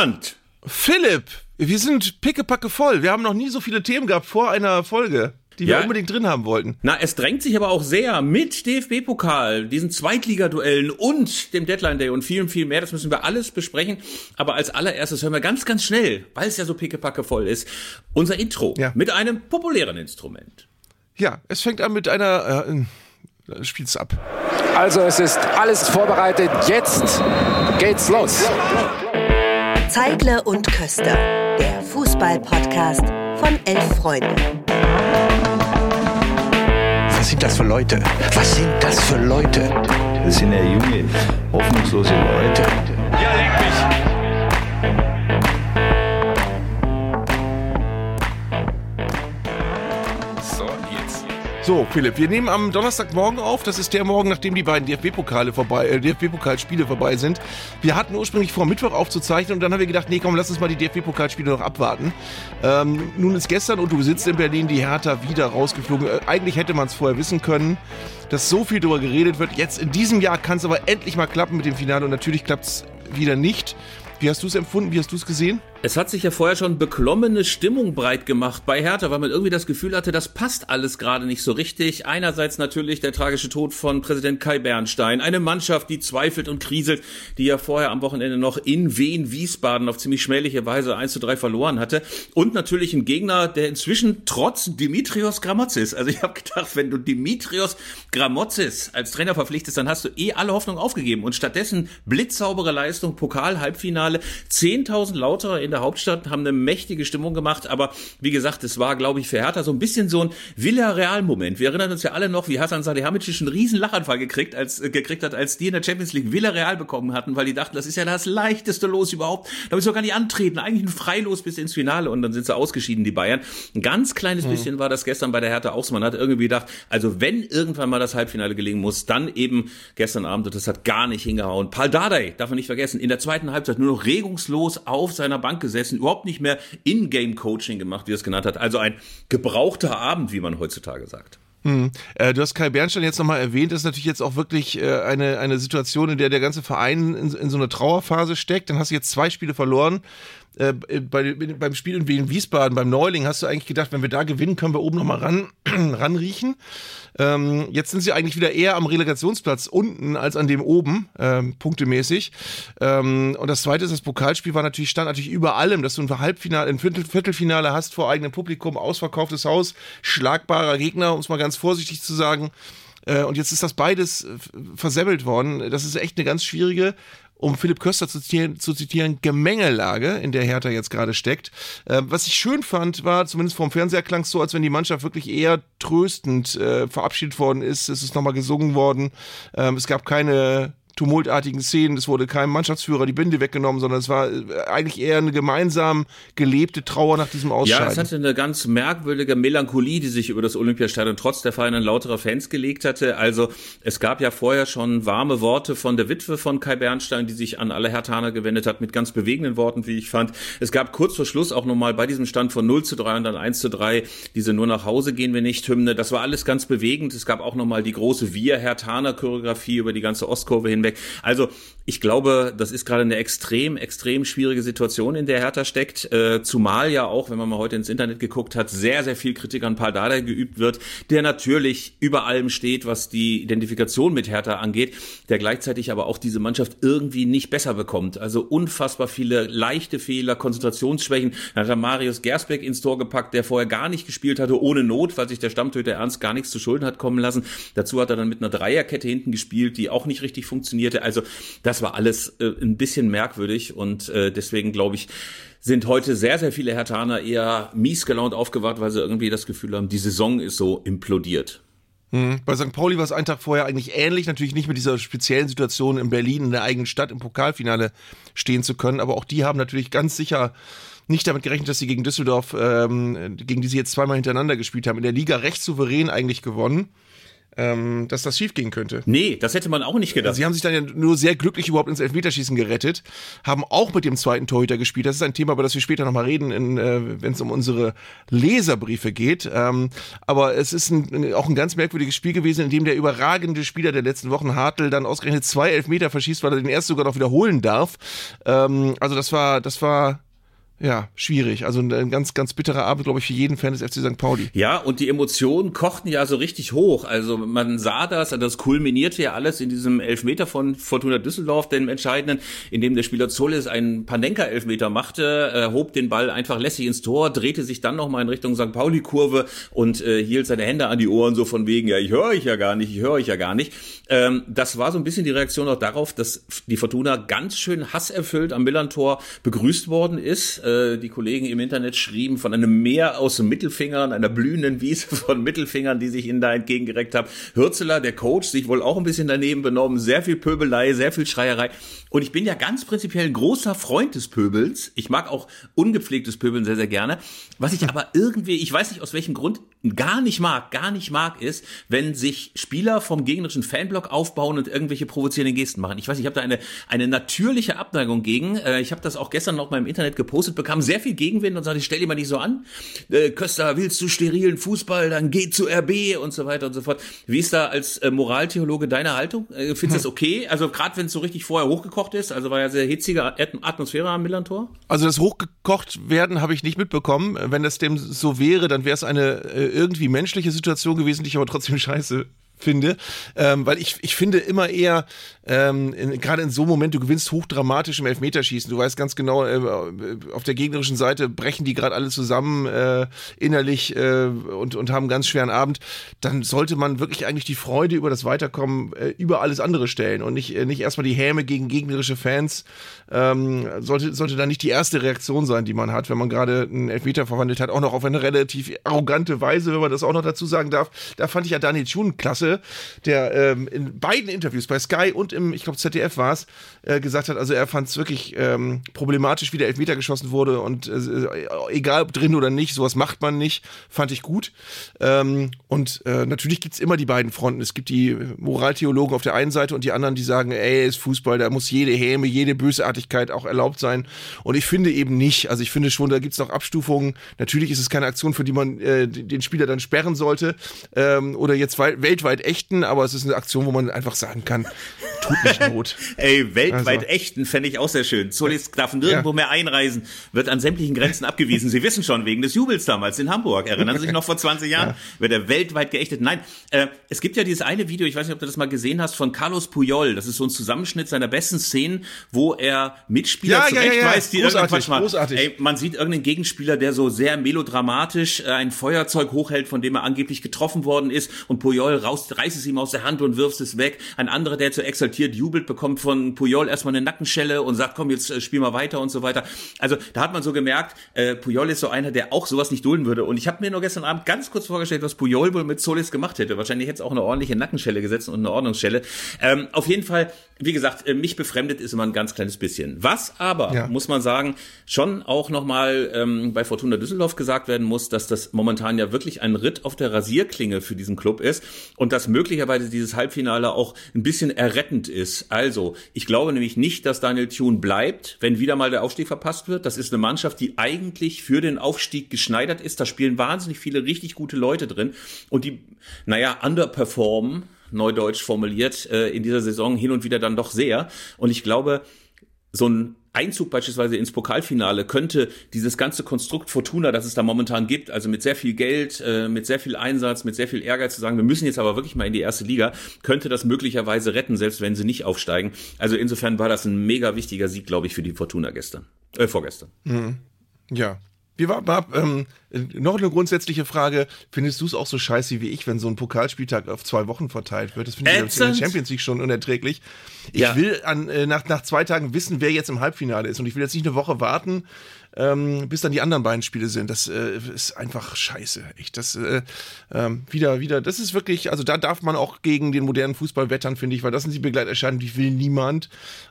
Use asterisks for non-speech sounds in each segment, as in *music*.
Roland! Philipp, wir sind pickepacke voll. Wir haben noch nie so viele Themen gehabt vor einer Folge die ja. wir unbedingt drin haben wollten. Na, es drängt sich aber auch sehr mit DFB-Pokal, diesen Zweitligaduellen und dem Deadline Day und viel, viel mehr. Das müssen wir alles besprechen. Aber als allererstes hören wir ganz, ganz schnell, weil es ja so pickepacke voll ist, unser Intro ja. mit einem populären Instrument. Ja, es fängt an mit einer, äh, spiel's ab. Also es ist alles vorbereitet. Jetzt geht's los. Zeigler und Köster, der Fußball-Podcast von elf Freunden. Was sind das für Leute? Was sind das für Leute? Das sind ja junge, hoffnungslose Leute. Ja, leck mich! So, Philipp, wir nehmen am Donnerstagmorgen auf. Das ist der Morgen, nachdem die beiden DFB-Pokale vorbei, äh, DFB-Pokalspiele vorbei sind. Wir hatten ursprünglich vor, Mittwoch aufzuzeichnen und dann haben wir gedacht, nee, komm, lass uns mal die DFB-Pokalspiele noch abwarten. Ähm, nun ist gestern und du sitzt in Berlin die Hertha wieder rausgeflogen. Äh, eigentlich hätte man es vorher wissen können, dass so viel darüber geredet wird. Jetzt in diesem Jahr kann es aber endlich mal klappen mit dem Finale und natürlich klappt es wieder nicht. Wie hast du es empfunden? Wie hast du es gesehen? Es hat sich ja vorher schon beklommene Stimmung breit gemacht bei Hertha, weil man irgendwie das Gefühl hatte, das passt alles gerade nicht so richtig. Einerseits natürlich der tragische Tod von Präsident Kai Bernstein, eine Mannschaft, die zweifelt und kriselt, die ja vorher am Wochenende noch in Wien, Wiesbaden auf ziemlich schmähliche Weise 1 zu 3 verloren hatte. Und natürlich ein Gegner, der inzwischen trotz Dimitrios Gramotzis, also ich habe gedacht, wenn du Dimitrios Gramotzis als Trainer verpflichtest, dann hast du eh alle Hoffnung aufgegeben. Und stattdessen blitzsaubere Leistung, Pokal, Halbfinale, 10.000 lauter in in der Hauptstadt, haben eine mächtige Stimmung gemacht, aber wie gesagt, es war, glaube ich, für Hertha so ein bisschen so ein Villarreal-Moment. Wir erinnern uns ja alle noch, wie Hasan Salihamidzic einen riesen Lachanfall gekriegt, als, äh, gekriegt hat, als die in der Champions League Villarreal bekommen hatten, weil die dachten, das ist ja das leichteste Los überhaupt. Da müssen wir gar nicht antreten. Eigentlich ein Freilos bis ins Finale und dann sind sie ausgeschieden, die Bayern. Ein ganz kleines mhm. bisschen war das gestern bei der Hertha auch so. Man hat irgendwie gedacht, also wenn irgendwann mal das Halbfinale gelingen muss, dann eben gestern Abend und das hat gar nicht hingehauen. Paul Dardai, darf man nicht vergessen, in der zweiten Halbzeit nur noch regungslos auf seiner Bank gesessen, überhaupt nicht mehr In-Game-Coaching gemacht, wie er es genannt hat. Also ein gebrauchter Abend, wie man heutzutage sagt. Hm. Äh, du hast Kai Bernstein jetzt nochmal erwähnt. Das ist natürlich jetzt auch wirklich äh, eine, eine Situation, in der der ganze Verein in, in so einer Trauerphase steckt. Dann hast du jetzt zwei Spiele verloren. Äh, bei, beim Spiel in Wien-Wiesbaden, beim Neuling, hast du eigentlich gedacht, wenn wir da gewinnen, können wir oben nochmal ran, *clears throat* ranriechen. Ähm, jetzt sind sie eigentlich wieder eher am Relegationsplatz unten als an dem oben, ähm, punktemäßig. Ähm, und das zweite ist, das Pokalspiel war natürlich, stand natürlich über allem, dass du ein Halbfinale, ein Viertel, Viertelfinale hast vor eigenem Publikum, ausverkauftes Haus, schlagbarer Gegner, um es mal ganz vorsichtig zu sagen. Äh, und jetzt ist das beides äh, versemmelt worden. Das ist echt eine ganz schwierige um Philipp Köster zu zitieren, zu zitieren, Gemengelage, in der Hertha jetzt gerade steckt. Äh, was ich schön fand, war, zumindest vom Fernseher klang es so, als wenn die Mannschaft wirklich eher tröstend äh, verabschiedet worden ist. Es ist nochmal gesungen worden. Ähm, es gab keine tumultartigen Szenen. Es wurde keinem Mannschaftsführer die Binde weggenommen, sondern es war äh, eigentlich eher eine gemeinsam gelebte Trauer nach diesem Ausscheiden. Ja, es hatte eine ganz merkwürdige Melancholie, die sich über das Olympiastadion trotz der feinen lauterer Fans gelegt hatte. Also es gab ja vorher schon warme Worte von der Witwe von Kai Bernstein, die sich an alle Hertaner gewendet hat, mit ganz bewegenden Worten, wie ich fand. Es gab kurz vor Schluss auch nochmal bei diesem Stand von 0 zu 3 und dann 1 zu 3 diese nur nach Hause gehen wir nicht Hymne. Das war alles ganz bewegend. Es gab auch nochmal die große Wir Hertaner Choreografie über die ganze Ostkurve hinweg weg. Also ich glaube, das ist gerade eine extrem, extrem schwierige Situation, in der Hertha steckt. Äh, zumal ja auch, wenn man mal heute ins Internet geguckt hat, sehr, sehr viel Kritik an Paul geübt wird, der natürlich über allem steht, was die Identifikation mit Hertha angeht, der gleichzeitig aber auch diese Mannschaft irgendwie nicht besser bekommt. Also unfassbar viele leichte Fehler, Konzentrationsschwächen. Dann hat er Marius Gersbeck ins Tor gepackt, der vorher gar nicht gespielt hatte, ohne Not, weil sich der Stammtöter Ernst gar nichts zu Schulden hat kommen lassen. Dazu hat er dann mit einer Dreierkette hinten gespielt, die auch nicht richtig funktioniert funktionierte. Also das war alles äh, ein bisschen merkwürdig und äh, deswegen glaube ich, sind heute sehr, sehr viele Hertaner eher mies gelaunt aufgewacht, weil sie irgendwie das Gefühl haben, die Saison ist so implodiert. Mhm. Bei St. Pauli war es einen Tag vorher eigentlich ähnlich, natürlich nicht mit dieser speziellen Situation in Berlin, in der eigenen Stadt, im Pokalfinale stehen zu können, aber auch die haben natürlich ganz sicher nicht damit gerechnet, dass sie gegen Düsseldorf, ähm, gegen die sie jetzt zweimal hintereinander gespielt haben, in der Liga recht souverän eigentlich gewonnen. Ähm, dass das schief gehen könnte. Nee, das hätte man auch nicht gedacht. Sie haben sich dann ja nur sehr glücklich überhaupt ins Elfmeterschießen gerettet, haben auch mit dem zweiten Torhüter gespielt. Das ist ein Thema, über das wir später nochmal reden, äh, wenn es um unsere Leserbriefe geht. Ähm, aber es ist ein, auch ein ganz merkwürdiges Spiel gewesen, in dem der überragende Spieler der letzten Wochen, Hartl, dann ausgerechnet zwei Elfmeter verschießt, weil er den erst sogar noch wiederholen darf. Ähm, also das war, das war ja, schwierig. Also ein ganz, ganz bitterer Abend, glaube ich, für jeden Fan des FC St. Pauli. Ja, und die Emotionen kochten ja so richtig hoch. Also man sah das, das kulminierte ja alles in diesem Elfmeter von Fortuna Düsseldorf, dem entscheidenden, in dem der Spieler Zolles einen Panenka-Elfmeter machte, äh, hob den Ball einfach lässig ins Tor, drehte sich dann nochmal in Richtung St. Pauli-Kurve und äh, hielt seine Hände an die Ohren, so von wegen, ja, ich höre euch ja gar nicht, ich höre euch ja gar nicht. Ähm, das war so ein bisschen die Reaktion auch darauf, dass die Fortuna ganz schön hasserfüllt am Millantor begrüßt worden ist äh, die Kollegen im Internet schrieben von einem Meer aus Mittelfingern, einer blühenden Wiese von Mittelfingern, die sich ihnen da entgegengereckt haben. Hürzeler, der Coach, sich wohl auch ein bisschen daneben benommen, sehr viel Pöbelei, sehr viel Schreierei. Und ich bin ja ganz prinzipiell ein großer Freund des Pöbels. Ich mag auch ungepflegtes Pöbeln sehr, sehr gerne. Was ich aber irgendwie, ich weiß nicht aus welchem Grund, gar nicht mag, gar nicht mag, ist, wenn sich Spieler vom gegnerischen Fanblock aufbauen und irgendwelche provozierenden Gesten machen. Ich weiß, ich habe da eine, eine natürliche Abneigung gegen. Äh, ich habe das auch gestern noch mal im Internet gepostet, bekam sehr viel Gegenwind und sagte, ich stell dir mal nicht so an. Äh, Köster, willst du sterilen Fußball, dann geh zu RB und so weiter und so fort. Wie ist da als äh, Moraltheologe deine Haltung? Findest du das *laughs* okay? Also gerade wenn es so richtig vorher hochgekocht ist, also war ja sehr hitzige Atmosphäre am Millantor. Also das hochgekocht werden habe ich nicht mitbekommen. Wenn das dem so wäre, dann wäre es eine irgendwie menschliche Situation gewesen, die ich aber trotzdem scheiße finde, ähm, weil ich, ich finde immer eher, ähm, gerade in so einem Moment, du gewinnst hochdramatisch im Elfmeterschießen, du weißt ganz genau, äh, auf der gegnerischen Seite brechen die gerade alle zusammen äh, innerlich äh, und, und haben einen ganz schweren Abend, dann sollte man wirklich eigentlich die Freude über das Weiterkommen äh, über alles andere stellen und nicht, äh, nicht erstmal die Häme gegen gegnerische Fans, ähm, sollte, sollte da nicht die erste Reaktion sein, die man hat, wenn man gerade einen Elfmeter verwandelt hat, auch noch auf eine relativ arrogante Weise, wenn man das auch noch dazu sagen darf. Da fand ich ja Daniel Thun klasse, der ähm, in beiden Interviews bei Sky und im, ich glaube, ZDF war es, äh, gesagt hat, also er fand es wirklich ähm, problematisch, wie der Elfmeter geschossen wurde und äh, egal ob drin oder nicht, sowas macht man nicht, fand ich gut. Ähm, und äh, natürlich gibt's immer die beiden Fronten. Es gibt die Moraltheologen auf der einen Seite und die anderen, die sagen, ey, ist Fußball, da muss jede Häme, jede Bösartigkeit auch erlaubt sein. Und ich finde eben nicht. Also ich finde schon, da gibt's noch Abstufungen. Natürlich ist es keine Aktion, für die man äh, den Spieler dann sperren sollte ähm, oder jetzt weltweit weltweit echten, aber es ist eine Aktion, wo man einfach sagen kann, tut nicht *laughs* Not. Ey, weltweit also. echten fände ich auch sehr schön. Solis darf nirgendwo ja. mehr einreisen, wird an sämtlichen Grenzen abgewiesen. Sie wissen schon, wegen des Jubels damals in Hamburg. Erinnern Sie sich noch vor 20 Jahren? Ja. Wird er weltweit geächtet? Nein, äh, es gibt ja dieses eine Video, ich weiß nicht, ob du das mal gesehen hast, von Carlos Puyol. Das ist so ein Zusammenschnitt seiner besten Szenen, wo er Mitspieler ja, zurechtweist, die großartig, irgendwann mal, großartig. ey, man sieht irgendeinen Gegenspieler, der so sehr melodramatisch äh, ein Feuerzeug hochhält, von dem er angeblich getroffen worden ist und Puyol reißt es ihm aus der Hand und wirft es weg. Ein anderer, der zu exaltiert jubelt, bekommt von Puyol erstmal eine Nackenschelle und sagt, komm, jetzt äh, spiel mal weiter und so weiter. Also da hat man so gemerkt, äh, Puyol ist so einer, der auch sowas nicht dulden würde. Und ich habe mir nur gestern Abend ganz kurz vorgestellt, was Puyol wohl mit Solis gemacht hätte. Wahrscheinlich hätte es auch eine ordentliche Nackenschelle gesetzt und eine Ordnungsschelle. Ähm, auf jeden Fall, wie gesagt, äh, mich befremdet ist immer ein ganz kleines bisschen. Was aber, ja. muss man sagen, schon auch nochmal ähm, bei Fortuna Düsseldorf gesagt werden muss, dass das momentan ja wirklich ein Ritt auf der Rasierklinge für diesen Club ist und dass möglicherweise dieses Halbfinale auch ein bisschen errettend ist. Also, ich glaube nämlich nicht, dass Daniel Thune bleibt, wenn wieder mal der Aufstieg verpasst wird. Das ist eine Mannschaft, die eigentlich für den Aufstieg geschneidert ist. Da spielen wahnsinnig viele richtig gute Leute drin und die, naja, underperformen neudeutsch formuliert, äh, in dieser Saison hin und wieder dann doch sehr. Und ich glaube, so ein Einzug beispielsweise ins Pokalfinale könnte dieses ganze Konstrukt Fortuna, das es da momentan gibt, also mit sehr viel Geld, äh, mit sehr viel Einsatz, mit sehr viel Ehrgeiz zu sagen, wir müssen jetzt aber wirklich mal in die erste Liga, könnte das möglicherweise retten, selbst wenn sie nicht aufsteigen. Also insofern war das ein mega wichtiger Sieg, glaube ich, für die Fortuna gestern, äh, vorgestern. Mhm. Ja, wie war, war ähm, noch eine grundsätzliche Frage. Findest du es auch so scheiße wie ich, wenn so ein Pokalspieltag auf zwei Wochen verteilt wird? Das finde ich in der Champions League schon unerträglich. Ich ja. will an, äh, nach, nach zwei Tagen wissen, wer jetzt im Halbfinale ist. Und ich will jetzt nicht eine Woche warten, ähm, bis dann die anderen beiden Spiele sind. Das äh, ist einfach scheiße. Echt, das äh, ähm, wieder, wieder, das ist wirklich, also da darf man auch gegen den modernen Fußball wettern, finde ich, weil das sind die Begleiterscheinungen, die will niemand.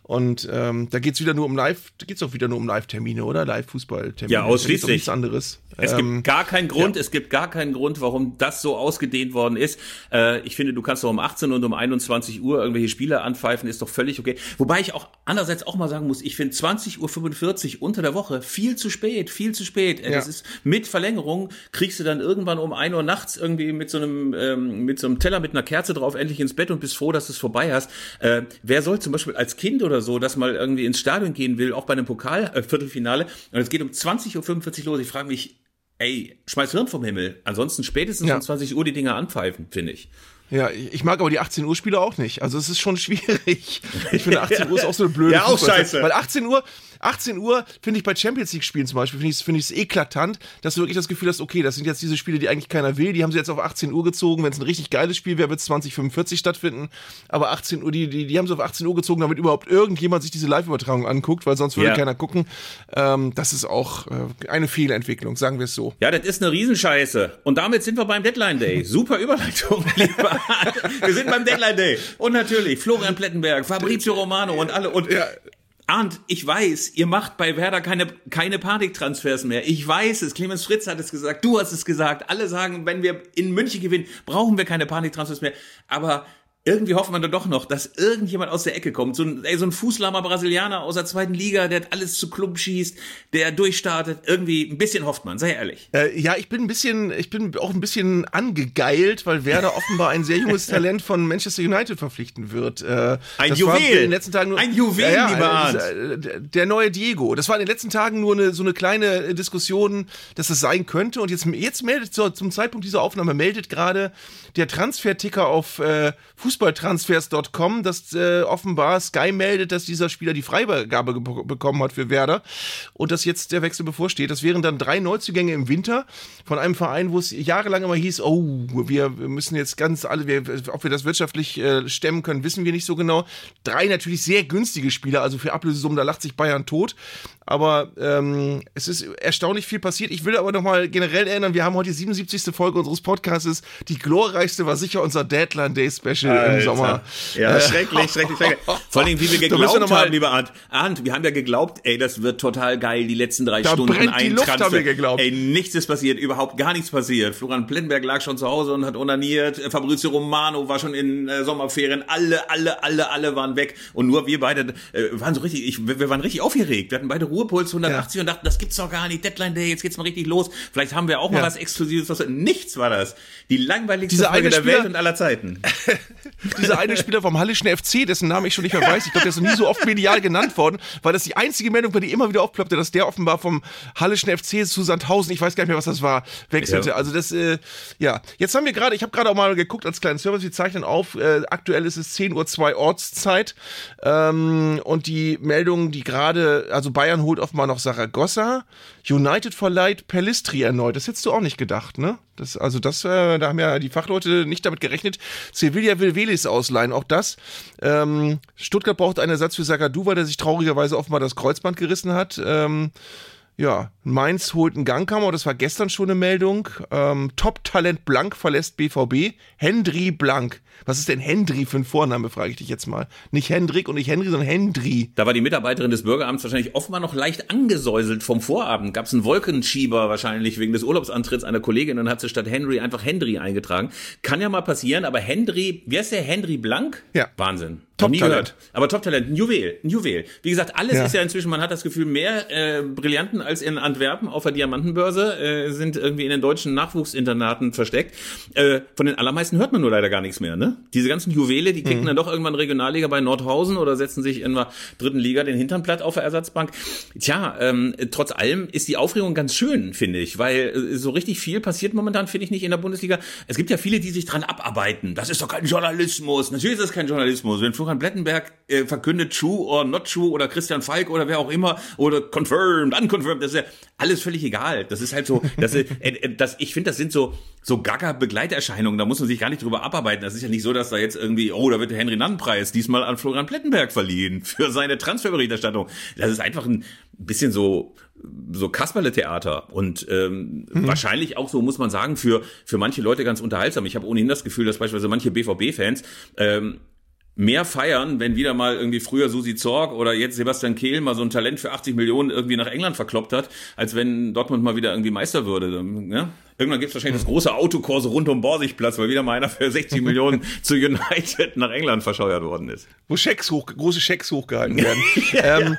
Und ähm, da geht's wieder nur um Live, da geht's auch wieder nur um Live-Termine, oder? Live-Fußball-Termine. Ja, ausschließlich. Nichts anderes. Es Ähm, gibt gar keinen Grund, ja. es gibt gar keinen Grund, warum das so ausgedehnt worden ist. Äh, ich finde, du kannst doch um 18 und um 21 Uhr irgendwelche Spiele anpfeifen, ist doch völlig okay. Wobei ich auch andererseits auch mal sagen muss, ich finde 20.45 Uhr unter der Woche viel zu spät, viel zu spät. Äh, Das Ja. ist mit Verlängerung, kriegst du dann irgendwann um 1 Uhr nachts irgendwie mit so einem, ähm, mit so einem Teller mit einer Kerze drauf endlich ins Bett und bist froh, dass du es vorbei hast. Äh, wer soll zum Beispiel als Kind oder so, das mal irgendwie ins Stadion gehen will, auch bei einem Pokal-Viertelfinale, und es geht um 20.45 Uhr los, ich frage mich, Ey, schmeiß Hirn vom Himmel. Ansonsten spätestens Ja. um 20 Uhr die Dinger anpfeifen, finde ich. Ja, ich mag aber die 18 Uhr Spiele auch nicht. Also es ist schon *laughs* schwierig. Ich finde 18 Uhr ist auch so eine blöde Ja, auch Fußballzeit. scheiße. Weil 18 Uhr, 18 Uhr finde ich bei Champions League Spielen zum Beispiel, finde ich es es eklatant, dass du wirklich das Gefühl hast, okay, das sind jetzt diese Spiele, die eigentlich keiner will. Die haben sie jetzt auf 18 Uhr gezogen. Wenn es ein richtig geiles Spiel wäre, wird es 2045 stattfinden. Aber 18 Uhr, die, die, die haben sie auf 18 Uhr gezogen, damit überhaupt irgendjemand sich diese Live-Übertragung anguckt, weil sonst würde Ja. keiner gucken. Ähm, das ist auch äh, eine Fehlentwicklung, sagen wir es so. Ja, das ist eine Riesenscheiße. Und damit sind wir beim Deadline Day. Super Überleitung, *laughs* lieber. Wir sind beim Deadline Day. Und natürlich Florian Plettenberg, Fabrizio Romano und alle. Und Arndt, ich weiß, ihr macht bei Werder keine, keine Paniktransfers mehr. Ich weiß es. Clemens Fritz hat es gesagt. Du hast es gesagt. Alle sagen, wenn wir in München gewinnen, brauchen wir keine Paniktransfers mehr. Aber irgendwie hofft man dann doch noch, dass irgendjemand aus der Ecke kommt. So ein, ey, so ein Fußlammer Brasilianer aus der zweiten Liga, der alles zu Klump schießt, der durchstartet. Irgendwie ein bisschen hofft man, sei ehrlich. Äh, ja, ich bin ein bisschen, ich bin auch ein bisschen angegeilt, weil Werder offenbar ein sehr junges *laughs* Talent von Manchester United verpflichten wird. Äh, Ein Juwel. in den letzten Tagen nur, Ein Juwel, lieber äh, der- der neue Diego. Das war in den letzten Tagen nur eine, so eine kleine Diskussion, dass es sein könnte. Und jetzt, jetzt meldet so, zum Zeitpunkt dieser Aufnahme meldet gerade der Transferticker auf äh, Fußballtransfers.com, dass äh, offenbar Sky meldet, dass dieser Spieler die Freigabe bekommen hat für Werder und dass jetzt der Wechsel bevorsteht. Das wären dann drei Neuzugänge im Winter von einem Verein, wo es jahrelang immer hieß, oh, wir müssen jetzt ganz alle, wir, ob wir das wirtschaftlich äh, stemmen können, wissen wir nicht so genau. Drei natürlich sehr günstige Spieler, also für Ablösesummen, da lacht sich Bayern tot. Aber ähm, es ist erstaunlich viel passiert. Ich will aber noch mal generell erinnern, wir haben heute die 77. Folge unseres Podcasts. Die glorreichste war sicher unser Deadline Day Special im Sommer. Ja, Äh, schrecklich, schrecklich, schrecklich. Vor allem, wie wir *laughs* wir geglaubt mal- haben, lieber Arndt. Arndt, wir haben ja geglaubt, ey, das wird total geil, die letzten drei Da Stunden. brennt die Luft, Transfer. haben wir geglaubt. Ey, nichts ist passiert, überhaupt gar nichts passiert. Florian Plettenberg lag schon zu Hause und hat onaniert. Fabrizio Romano war schon in äh, Sommerferien. Alle, alle, alle, alle waren weg. Und nur wir beide äh, waren so richtig, ich, wir wir waren richtig aufgeregt. Wir hatten beide Ruhepuls 180 und dachten, das gibt's doch gar nicht. Deadline Day, jetzt geht's mal richtig los. Vielleicht haben wir auch mal Ja. was Exklusives. Was, nichts war das. Die langweiligste Dieser Folge der Spieler- Welt und aller Zeiten. *laughs* dieser eine Spieler vom Hallischen FC, dessen Namen ich schon nicht mehr weiß, ich glaube, der ist noch nie so oft medial genannt worden, weil das die einzige Meldung war, die immer wieder aufploppte, dass der offenbar vom Hallischen FC zu Sandhausen, ich weiß gar nicht mehr, was das war, wechselte. Ja. Also das, äh, ja. Jetzt haben wir gerade, ich habe gerade auch mal geguckt als kleinen Service, wir zeichnen auf, äh, aktuell ist es 10.02 Uhr Ortszeit ähm, und die Meldung, die gerade, also Bayern holt offenbar noch Saragossa, United verleiht Pellistri erneut, das hättest du auch nicht gedacht, ne? Das, also das, äh, da haben ja die Fachleute nicht damit gerechnet. Sevilla will Velis ausleihen, auch das. Ähm, Stuttgart braucht einen Ersatz für Sagadu, weil der sich traurigerweise offenbar das Kreuzband gerissen hat. Ähm, ja, Mainz holt einen Gangkammer, das war gestern schon eine Meldung. Ähm, Top-Talent Blank verlässt BVB. Hendry Blank. Was ist denn Hendry für ein Vorname, frage ich dich jetzt mal. Nicht Hendrik und nicht Henry, sondern Hendry. Da war die Mitarbeiterin des Bürgeramts wahrscheinlich offenbar noch leicht angesäuselt vom Vorabend. Gab es einen Wolkenschieber wahrscheinlich wegen des Urlaubsantritts einer Kollegin und dann hat sie statt Henry einfach Hendry eingetragen. Kann ja mal passieren, aber Hendry, wie heißt der? Hendry Blank? Ja. Wahnsinn. Top-Talent. gehört. Aber Top-Talent, ein Juwel, ein Juwel. Wie gesagt, alles Ja. ist ja inzwischen, man hat das Gefühl, mehr äh, Brillanten als in Antwerpen auf der Diamantenbörse äh, sind irgendwie in den deutschen Nachwuchsinternaten versteckt. Äh, von den allermeisten hört man nur leider gar nichts mehr. Ne? Diese ganzen Juwele, die Mhm. kicken dann doch irgendwann Regionalliga bei Nordhausen oder setzen sich in der dritten Liga den Hintern platt auf der Ersatzbank. Tja, ähm, trotz allem ist die Aufregung ganz schön, finde ich, weil äh, so richtig viel passiert momentan, finde ich nicht in der Bundesliga. Es gibt ja viele, die sich dran abarbeiten. Das ist doch kein Journalismus. Natürlich ist das kein Journalismus. Wenn Florian Blettenberg äh, verkündet true or not true oder Christian Falk oder wer auch immer oder confirmed, unconfirmed, das ist ja alles völlig egal. Das ist halt so, das, äh, äh, das, ich finde, das sind so, so Gaga-Begleiterscheinungen. Da muss man sich gar nicht drüber abarbeiten. Das ist ja nicht so, dass da jetzt irgendwie, oh, da wird der Henry Nann-Preis diesmal an Florian Plettenberg verliehen für seine Transferberichterstattung. Das ist einfach ein, bisschen so so Kasperle-Theater und ähm, mhm. wahrscheinlich auch so muss man sagen für für manche Leute ganz unterhaltsam. Ich habe ohnehin das Gefühl, dass beispielsweise manche BVB-Fans ähm, mehr feiern, wenn wieder mal irgendwie früher Susi Zorg oder jetzt Sebastian Kehl mal so ein Talent für 80 Millionen irgendwie nach England verkloppt hat, als wenn Dortmund mal wieder irgendwie Meister würde. Ne? Irgendwann gibt es wahrscheinlich das große Autokurse rund um Borsigplatz, weil wieder mal einer für 60 Millionen *laughs* zu United nach England verscheuert worden ist. Wo Schecks hoch, große Schecks hochgehalten *laughs* werden. ähm,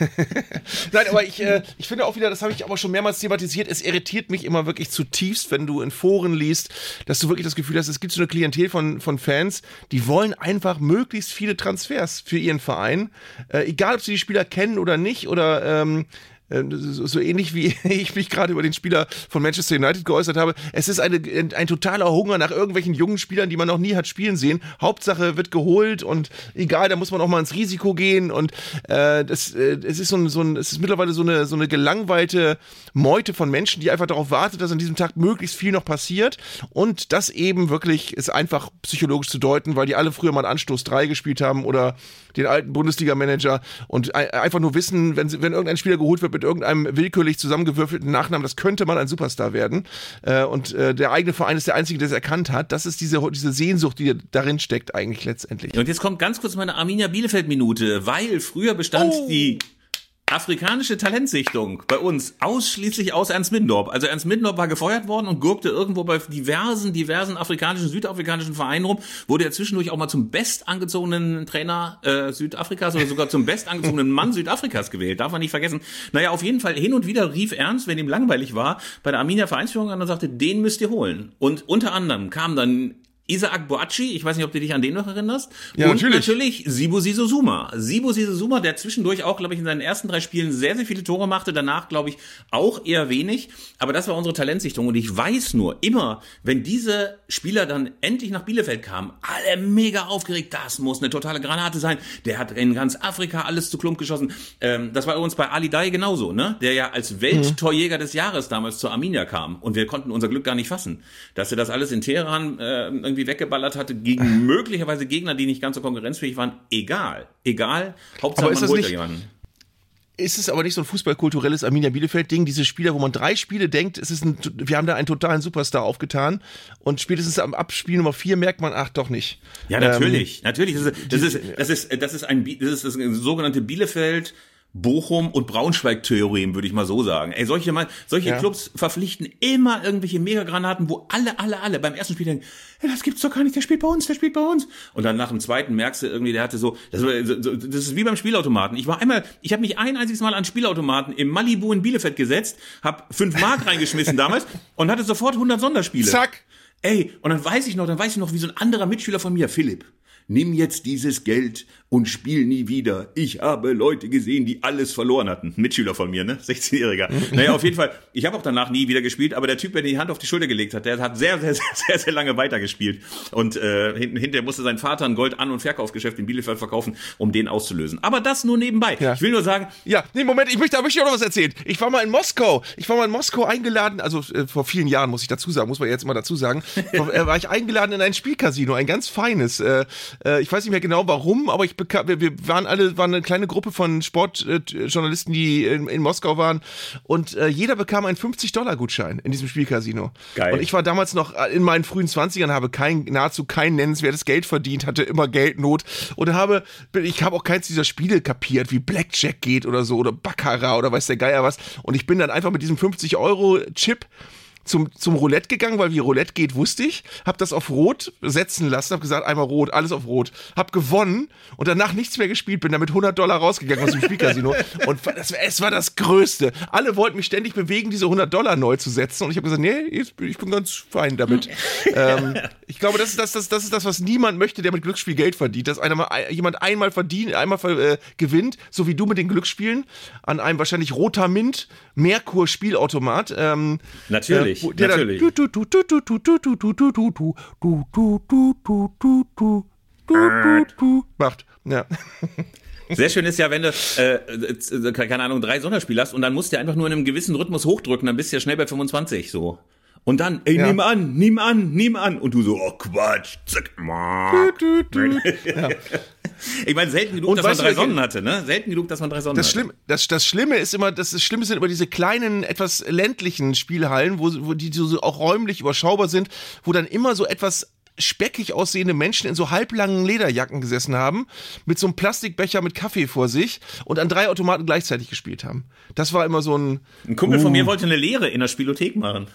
*laughs* Nein, aber ich, äh, ich finde auch wieder, das habe ich aber schon mehrmals thematisiert, es irritiert mich immer wirklich zutiefst, wenn du in Foren liest, dass du wirklich das Gefühl hast, es gibt so eine Klientel von, von Fans, die wollen einfach möglichst viele Transfers für ihren Verein. Äh, egal, ob sie die Spieler kennen oder nicht oder ähm, äh, so ähnlich wie *laughs* ich mich gerade über den Spieler von Manchester United geäußert habe. Es ist eine, ein totaler Hunger nach irgendwelchen jungen Spielern, die man noch nie hat spielen sehen. Hauptsache wird geholt und egal, da muss man auch mal ins Risiko gehen und äh, das, äh, es ist so ein, so ein, es ist mittlerweile so eine, so eine gelangweilte Meute von Menschen, die einfach darauf wartet, dass an diesem Tag möglichst viel noch passiert und das eben wirklich ist einfach psychologisch zu deuten, weil die alle früher mal Anstoß 3 gespielt haben oder den alten Bundesliga-Manager und einfach nur wissen, wenn, wenn irgendein Spieler geholt wird mit irgendeinem willkürlich zusammengewürfelten Nachnamen, das könnte mal ein Superstar werden. Äh, und äh, der eigene Verein ist der einzige, der es erkannt hat. Das ist diese, diese Sehnsucht, die darin steckt eigentlich letztendlich. Und jetzt kommt ganz kurz meine Arminia Bielefeld-Minute, weil früher bestand oh. die afrikanische Talentsichtung bei uns ausschließlich aus Ernst Middendorp. Also Ernst Middendorp war gefeuert worden und gurkte irgendwo bei diversen, diversen afrikanischen, südafrikanischen Vereinen rum, wurde er zwischendurch auch mal zum bestangezogenen Trainer äh, Südafrikas oder sogar zum bestangezogenen Mann Südafrikas gewählt. Darf man nicht vergessen. Naja, auf jeden Fall hin und wieder rief Ernst, wenn ihm langweilig war, bei der Arminia Vereinsführung an und sagte, den müsst ihr holen. Und unter anderem kam dann Isaac Boachi, ich weiß nicht, ob du dich an den noch erinnerst. Ja, und natürlich. natürlich Sibu Sisozuma. Sibu Sisozuma, der zwischendurch auch, glaube ich, in seinen ersten drei Spielen sehr, sehr viele Tore machte, danach, glaube ich, auch eher wenig. Aber das war unsere Talentsichtung. Und ich weiß nur, immer, wenn diese Spieler dann endlich nach Bielefeld kamen, alle mega aufgeregt, das muss eine totale Granate sein. Der hat in ganz Afrika alles zu Klump geschossen. Ähm, das war uns bei Ali Dai genauso, ne? Der ja als Welttorjäger des Jahres damals zur Arminia kam. Und wir konnten unser Glück gar nicht fassen. Dass er das alles in Teheran äh, irgendwie weggeballert hatte gegen *laughs* möglicherweise Gegner, die nicht ganz so konkurrenzfähig waren, egal. Egal. Hauptsache man holt jemanden ist es aber nicht so ein fußballkulturelles Arminia Bielefeld-Ding, diese Spieler, wo man drei Spiele denkt, es ist ein, wir haben da einen totalen Superstar aufgetan und spätestens am Abspiel Nummer vier merkt man, ach doch nicht. Ja, natürlich, ähm, natürlich. Das ist, das ist, das ist, das ist ein, das ist das sogenannte Bielefeld Bochum und Braunschweig-Theorem, würde ich mal so sagen. Ey, solche, mal, solche ja. Clubs verpflichten immer irgendwelche Megagranaten, wo alle, alle, alle beim ersten Spiel denken, hey, das gibt's doch gar nicht, der spielt bei uns, der spielt bei uns. Und dann nach dem zweiten merkst du irgendwie, der hatte so, das, das ist wie beim Spielautomaten. Ich war einmal, ich habe mich ein einziges Mal an Spielautomaten im Malibu in Bielefeld gesetzt, habe fünf Mark reingeschmissen damals *laughs* und hatte sofort 100 Sonderspiele. Zack. Ey, und dann weiß ich noch, dann weiß ich noch, wie so ein anderer Mitschüler von mir, Philipp, nimm jetzt dieses Geld und spiel nie wieder. Ich habe Leute gesehen, die alles verloren hatten. Mitschüler von mir, ne? 16-Jähriger. *laughs* naja, auf jeden Fall. Ich habe auch danach nie wieder gespielt, aber der Typ, der die Hand auf die Schulter gelegt hat, der hat sehr, sehr, sehr, sehr, sehr lange weitergespielt. Und äh, hinten, hinterher musste sein Vater ein Gold-An- und Verkaufsgeschäft in Bielefeld verkaufen, um den auszulösen. Aber das nur nebenbei. Ja. Ich will nur sagen. Ja, nee, Moment, ich möchte, da möchte ich auch noch was erzählen. Ich war mal in Moskau. Ich war mal in Moskau eingeladen, also äh, vor vielen Jahren, muss ich dazu sagen, muss man jetzt mal dazu sagen, *laughs* äh, war ich eingeladen in ein Spielcasino, ein ganz feines. Äh, äh, ich weiß nicht mehr genau warum, aber ich bekam, wir, wir waren alle, waren eine kleine Gruppe von Sportjournalisten, die in, in, Moskau waren und äh, jeder bekam einen 50-Dollar-Gutschein in diesem Spielcasino. Geil. Und ich war damals noch in meinen frühen 20ern, habe kein, nahezu kein nennenswertes Geld verdient, hatte immer Geldnot und habe, ich habe auch keins dieser Spiele kapiert, wie Blackjack geht oder so oder Baccarat oder weiß der Geier was und ich bin dann einfach mit diesem 50-Euro-Chip zum, zum Roulette gegangen, weil wie Roulette geht, wusste ich. Hab das auf Rot setzen lassen, hab gesagt, einmal Rot, alles auf Rot. Hab gewonnen und danach nichts mehr gespielt, bin damit 100 Dollar rausgegangen aus dem Spielcasino. *laughs* und das, es war das Größte. Alle wollten mich ständig bewegen, diese 100 Dollar neu zu setzen. Und ich habe gesagt, nee, ich bin ganz fein damit. *laughs* ähm, ich glaube, das ist das, das, das ist das, was niemand möchte, der mit Glücksspiel Geld verdient. Dass einer mal, jemand einmal verdient, einmal äh, gewinnt, so wie du mit den Glücksspielen, an einem wahrscheinlich roter Mint Merkur Spielautomat. Ähm, Natürlich. Natürlich, der natürlich. macht. Ja. Sehr schön ist ja, wenn du, äh, keine Ahnung, drei Sonderspiele hast und dann musst du einfach nur in einem gewissen Rhythmus hochdrücken, dann bist du ja schnell bei 25 so. Und dann, ey, Ja. nimm an, nimm an, nimm an. Und du so, oh Quatsch, zack. Ja. *laughs* Ich meine, selten genug, Und dass man du, drei Sonnen hatte, ne? Selten genug, dass man drei Sonnen Das, hatte. Schlimm, das, das Schlimme ist immer, das, das Schlimme sind immer diese kleinen, etwas ländlichen Spielhallen, wo, wo die so auch räumlich überschaubar sind, wo dann immer so etwas speckig aussehende Menschen in so halblangen Lederjacken gesessen haben, mit so einem Plastikbecher mit Kaffee vor sich und an drei Automaten gleichzeitig gespielt haben. Das war immer so ein. Ein Kumpel von Uh. mir wollte eine Lehre in der Spielothek machen.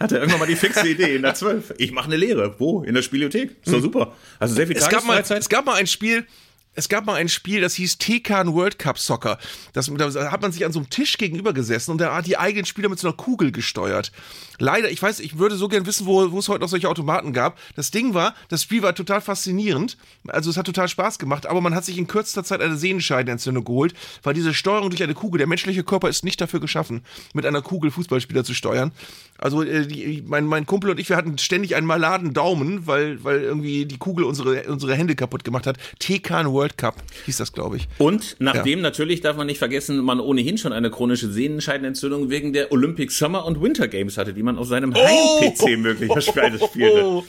Hatte irgendwann mal die fixe Idee in der 12. Ich mache eine Lehre. Wo? In der Spielothek. Ist doch super. Also sehr viel Hm. Es gab, mal, es gab mal ein Spiel, es gab mal ein Spiel, das hieß Tekan World Cup Soccer. Das, da hat man sich an so einem Tisch gegenüber gesessen und da hat die eigenen Spieler mit so einer Kugel gesteuert. Leider, ich weiß, ich würde so gern wissen, wo, wo es heute noch solche Automaten gab. Das Ding war, das Spiel war total faszinierend. Also es hat total Spaß gemacht, aber man hat sich in kürzester Zeit eine Sehenscheidenentzündung geholt, weil diese Steuerung durch eine Kugel, der menschliche Körper ist nicht dafür geschaffen, mit einer Kugel Fußballspieler zu steuern. Also äh, die, mein, mein Kumpel und ich, wir hatten ständig einen maladen Daumen, weil, weil irgendwie die Kugel unsere, unsere Hände kaputt gemacht hat. Tekan World Cup hieß das, glaube ich. Und nachdem natürlich darf man nicht vergessen, man ohnehin schon eine chronische Sehnenscheidenentzündung wegen der Olympic Summer und Winter Games hatte, die man auf seinem Heim-PC möglicherweise *laughs* spielte. Oh.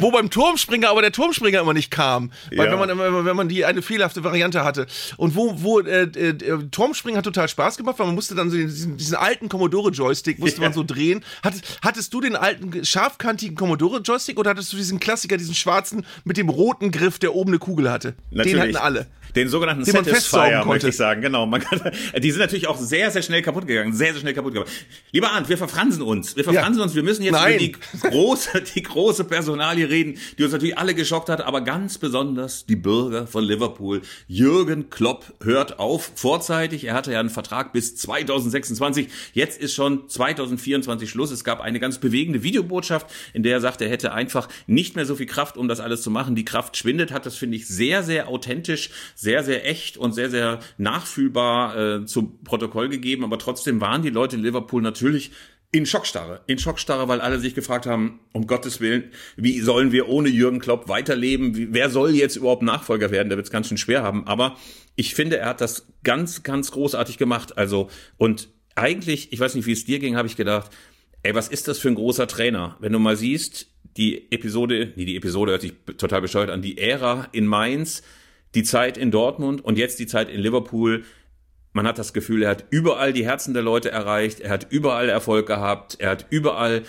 Wo beim Turmspringer aber der Turmspringer immer nicht kam. Weil Ja. wenn man immer- wenn man die eine fehlerhafte Variante hatte. Und wo, wo äh, äh, Turmspringen hat total Spaß gemacht, weil man musste dann so diesen, diesen alten Commodore-Joystick musste man so drehen. Hattest, hattest du den alten scharfkantigen Commodore-Joystick oder hattest du diesen Klassiker, diesen schwarzen mit dem roten Griff, der oben eine Kugel hatte? Den hatten alle. Den sogenannten Den Satisfier, möchte ich sagen. Genau. Man kann, *laughs* die sind natürlich auch sehr, sehr schnell kaputt gegangen. Sehr, sehr schnell kaputt gegangen. Lieber Arndt, wir verfransen uns. Wir verfransen Ja. uns. Wir müssen jetzt Nein. über die große, *laughs* die große Personalie reden, die uns natürlich alle geschockt hat, aber ganz besonders die Bürger von Liverpool. Jürgen Klopp hört auf vorzeitig. Er hatte ja einen Vertrag bis 2026. Jetzt ist schon 2024 Schluss. Es gab eine ganz bewegende Videobotschaft, in der er sagt, er hätte einfach nicht mehr so viel Kraft, um das alles zu machen. Die Kraft schwindet, hat das, finde ich, sehr, sehr authentisch, sehr, sehr echt und sehr, sehr nachfühlbar äh, zu Protokoll gegeben. Aber trotzdem waren die Leute in Liverpool natürlich in Schockstarre. In Schockstarre, weil alle sich gefragt haben, um Gottes Willen, wie sollen wir ohne Jürgen Klopp weiterleben? Wie, wer soll jetzt überhaupt Nachfolger werden? Der wird es ganz schön schwer haben. Aber ich finde, er hat das ganz, ganz großartig gemacht. Also, und eigentlich, ich weiß nicht, wie es dir ging, habe ich gedacht, ey, was ist das für ein großer Trainer? Wenn du mal siehst, die Episode, nee, die Episode hört sich total bescheuert an, die Ära in Mainz, die Zeit in Dortmund und jetzt die Zeit in Liverpool. Man hat das Gefühl, er hat überall die Herzen der Leute erreicht, er hat überall Erfolg gehabt, er hat überall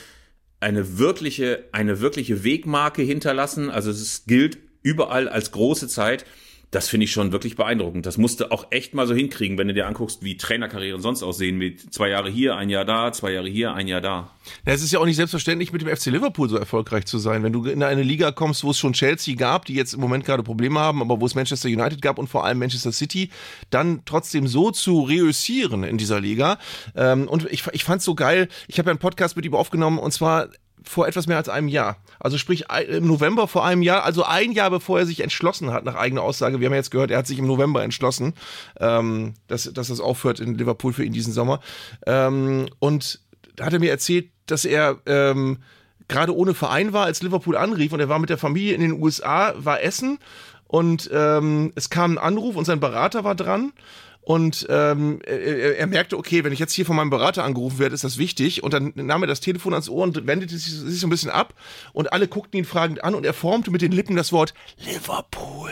eine wirkliche, eine wirkliche Wegmarke hinterlassen. Also es gilt überall als große Zeit. Das finde ich schon wirklich beeindruckend. Das musste auch echt mal so hinkriegen, wenn du dir anguckst, wie Trainerkarrieren sonst aussehen, mit zwei Jahre hier, ein Jahr da, zwei Jahre hier, ein Jahr da. Ja, es ist ja auch nicht selbstverständlich, mit dem FC Liverpool so erfolgreich zu sein. Wenn du in eine Liga kommst, wo es schon Chelsea gab, die jetzt im Moment gerade Probleme haben, aber wo es Manchester United gab und vor allem Manchester City, dann trotzdem so zu reüssieren in dieser Liga. Ähm, und ich, ich fand's so geil. Ich habe ja einen Podcast mit ihm aufgenommen und zwar vor etwas mehr als einem Jahr. Also sprich im November vor einem Jahr, also ein Jahr bevor er sich entschlossen hat, nach eigener Aussage. Wir haben ja jetzt gehört, er hat sich im November entschlossen, ähm, dass, dass das aufhört in Liverpool für ihn diesen Sommer. Ähm, und hat er mir erzählt, dass er ähm, gerade ohne Verein war, als Liverpool anrief und er war mit der Familie in den USA, war essen und ähm, es kam ein Anruf und sein Berater war dran. Und ähm, er, er merkte, okay, wenn ich jetzt hier von meinem Berater angerufen werde, ist das wichtig. Und dann nahm er das Telefon ans Ohr und wendete sich, sich so ein bisschen ab. Und alle guckten ihn fragend an und er formte mit den Lippen das Wort Liverpool.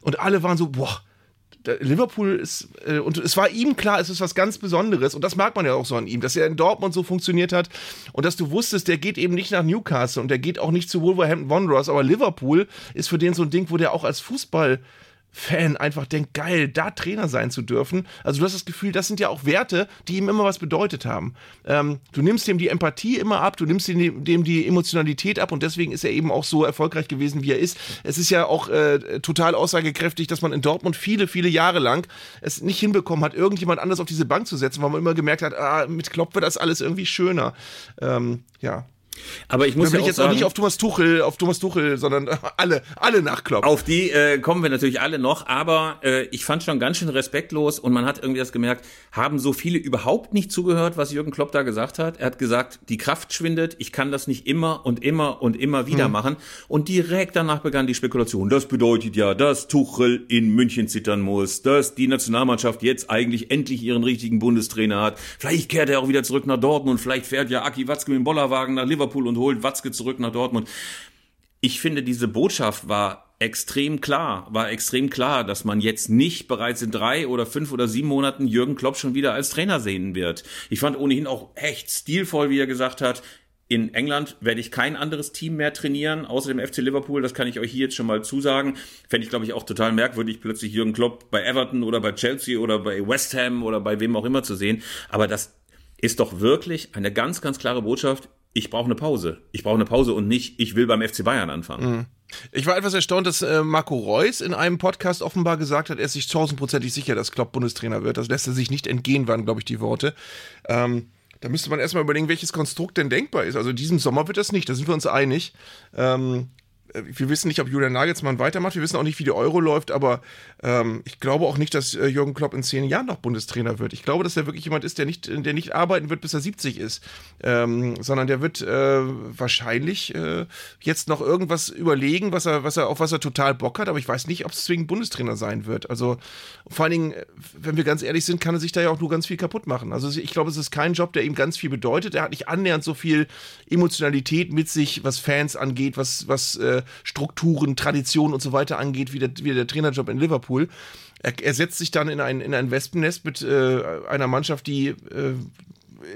Und alle waren so, boah, Liverpool ist, äh, und es war ihm klar, es ist was ganz Besonderes, und das mag man ja auch so an ihm, dass er in Dortmund so funktioniert hat und dass du wusstest, der geht eben nicht nach Newcastle und der geht auch nicht zu Wolverhampton Wanderers, aber Liverpool ist für den so ein Ding, wo der auch als Fußball Fan einfach denkt, geil, da Trainer sein zu dürfen. Also du hast das Gefühl, das sind ja auch Werte, die ihm immer was bedeutet haben. Ähm, du nimmst dem die Empathie immer ab, du nimmst dem, dem die Emotionalität ab und deswegen ist er eben auch so erfolgreich gewesen, wie er ist. Es ist ja auch äh, total aussagekräftig, dass man in Dortmund viele, viele Jahre lang es nicht hinbekommen hat, irgendjemand anders auf diese Bank zu setzen, weil man immer gemerkt hat, ah, mit Klopp wird das alles irgendwie schöner. Ähm, ja. Aber ich muss Da ja auch jetzt auch sagen, nicht auf Thomas Tuchel, auf Thomas Tuchel, sondern *laughs* alle, alle nach Klopp. Auf die äh, kommen wir natürlich alle noch, aber äh, ich fand schon ganz schön respektlos und man hat irgendwie das gemerkt, haben so viele überhaupt nicht zugehört, was Jürgen Klopp da gesagt hat. Er hat gesagt, die Kraft schwindet, ich kann das nicht immer und immer und immer wieder machen. Und direkt danach begann die Spekulation. Das bedeutet ja, dass Tuchel in München zittern muss, dass die Nationalmannschaft jetzt eigentlich endlich ihren richtigen Bundestrainer hat. Vielleicht kehrt er auch wieder zurück nach Dortmund, vielleicht fährt ja Aki Watzke mit dem Bollerwagen nach Liverpool Liverpool und holt Watzke zurück nach Dortmund. Ich finde, diese Botschaft war extrem klar, war extrem klar, dass man jetzt nicht bereits in drei oder fünf oder sieben Monaten Jürgen Klopp schon wieder als Trainer sehen wird. Ich fand ohnehin auch echt stilvoll, wie er gesagt hat, in England werde ich kein anderes Team mehr trainieren, außer dem FC Liverpool. Das kann ich euch hier jetzt schon mal zusagen. Fände ich, glaube ich, auch total merkwürdig, plötzlich Jürgen Klopp bei Everton oder bei Chelsea oder bei West Ham oder bei wem auch immer zu sehen. Aber das ist doch wirklich eine ganz, ganz klare Botschaft. Ich brauche eine Pause. Ich brauche eine Pause und nicht, ich will beim FC Bayern anfangen. Mhm. Ich war etwas erstaunt, dass äh, Marco Reus in einem Podcast offenbar gesagt hat, er ist sich tausendprozentig sicher, dass Klopp Bundestrainer wird. Das lässt er sich nicht entgehen, waren, glaube ich, die Worte. Ähm, da müsste man erstmal überlegen, welches Konstrukt denn denkbar ist. Also diesen Sommer wird das nicht, da sind wir uns einig. Ähm, äh, wir wissen nicht, ob Julian Nagelsmann weitermacht. Wir wissen auch nicht, wie die Euro läuft, aber ähm, ich glaube auch nicht, dass äh, Jürgen Klopp in zehn Jahren noch Bundestrainer wird. Ich glaube, dass er wirklich jemand ist, der nicht, der nicht arbeiten wird, bis er 70 ist, ähm, sondern der wird äh, wahrscheinlich äh, jetzt noch irgendwas überlegen, was er, was er, auf was er total Bock hat. Aber ich weiß nicht, ob es zwingend Bundestrainer sein wird. Also vor allen Dingen, wenn wir ganz ehrlich sind, kann er sich da ja auch nur ganz viel kaputt machen. Also ich glaube, es ist kein Job, der ihm ganz viel bedeutet. Er hat nicht annähernd so viel Emotionalität mit sich, was Fans angeht, was was äh, Strukturen, Traditionen und so weiter angeht, wie der, wie der Trainerjob in Liverpool. Er, er setzt sich dann in ein, in ein Wespennest mit äh, einer Mannschaft, die äh,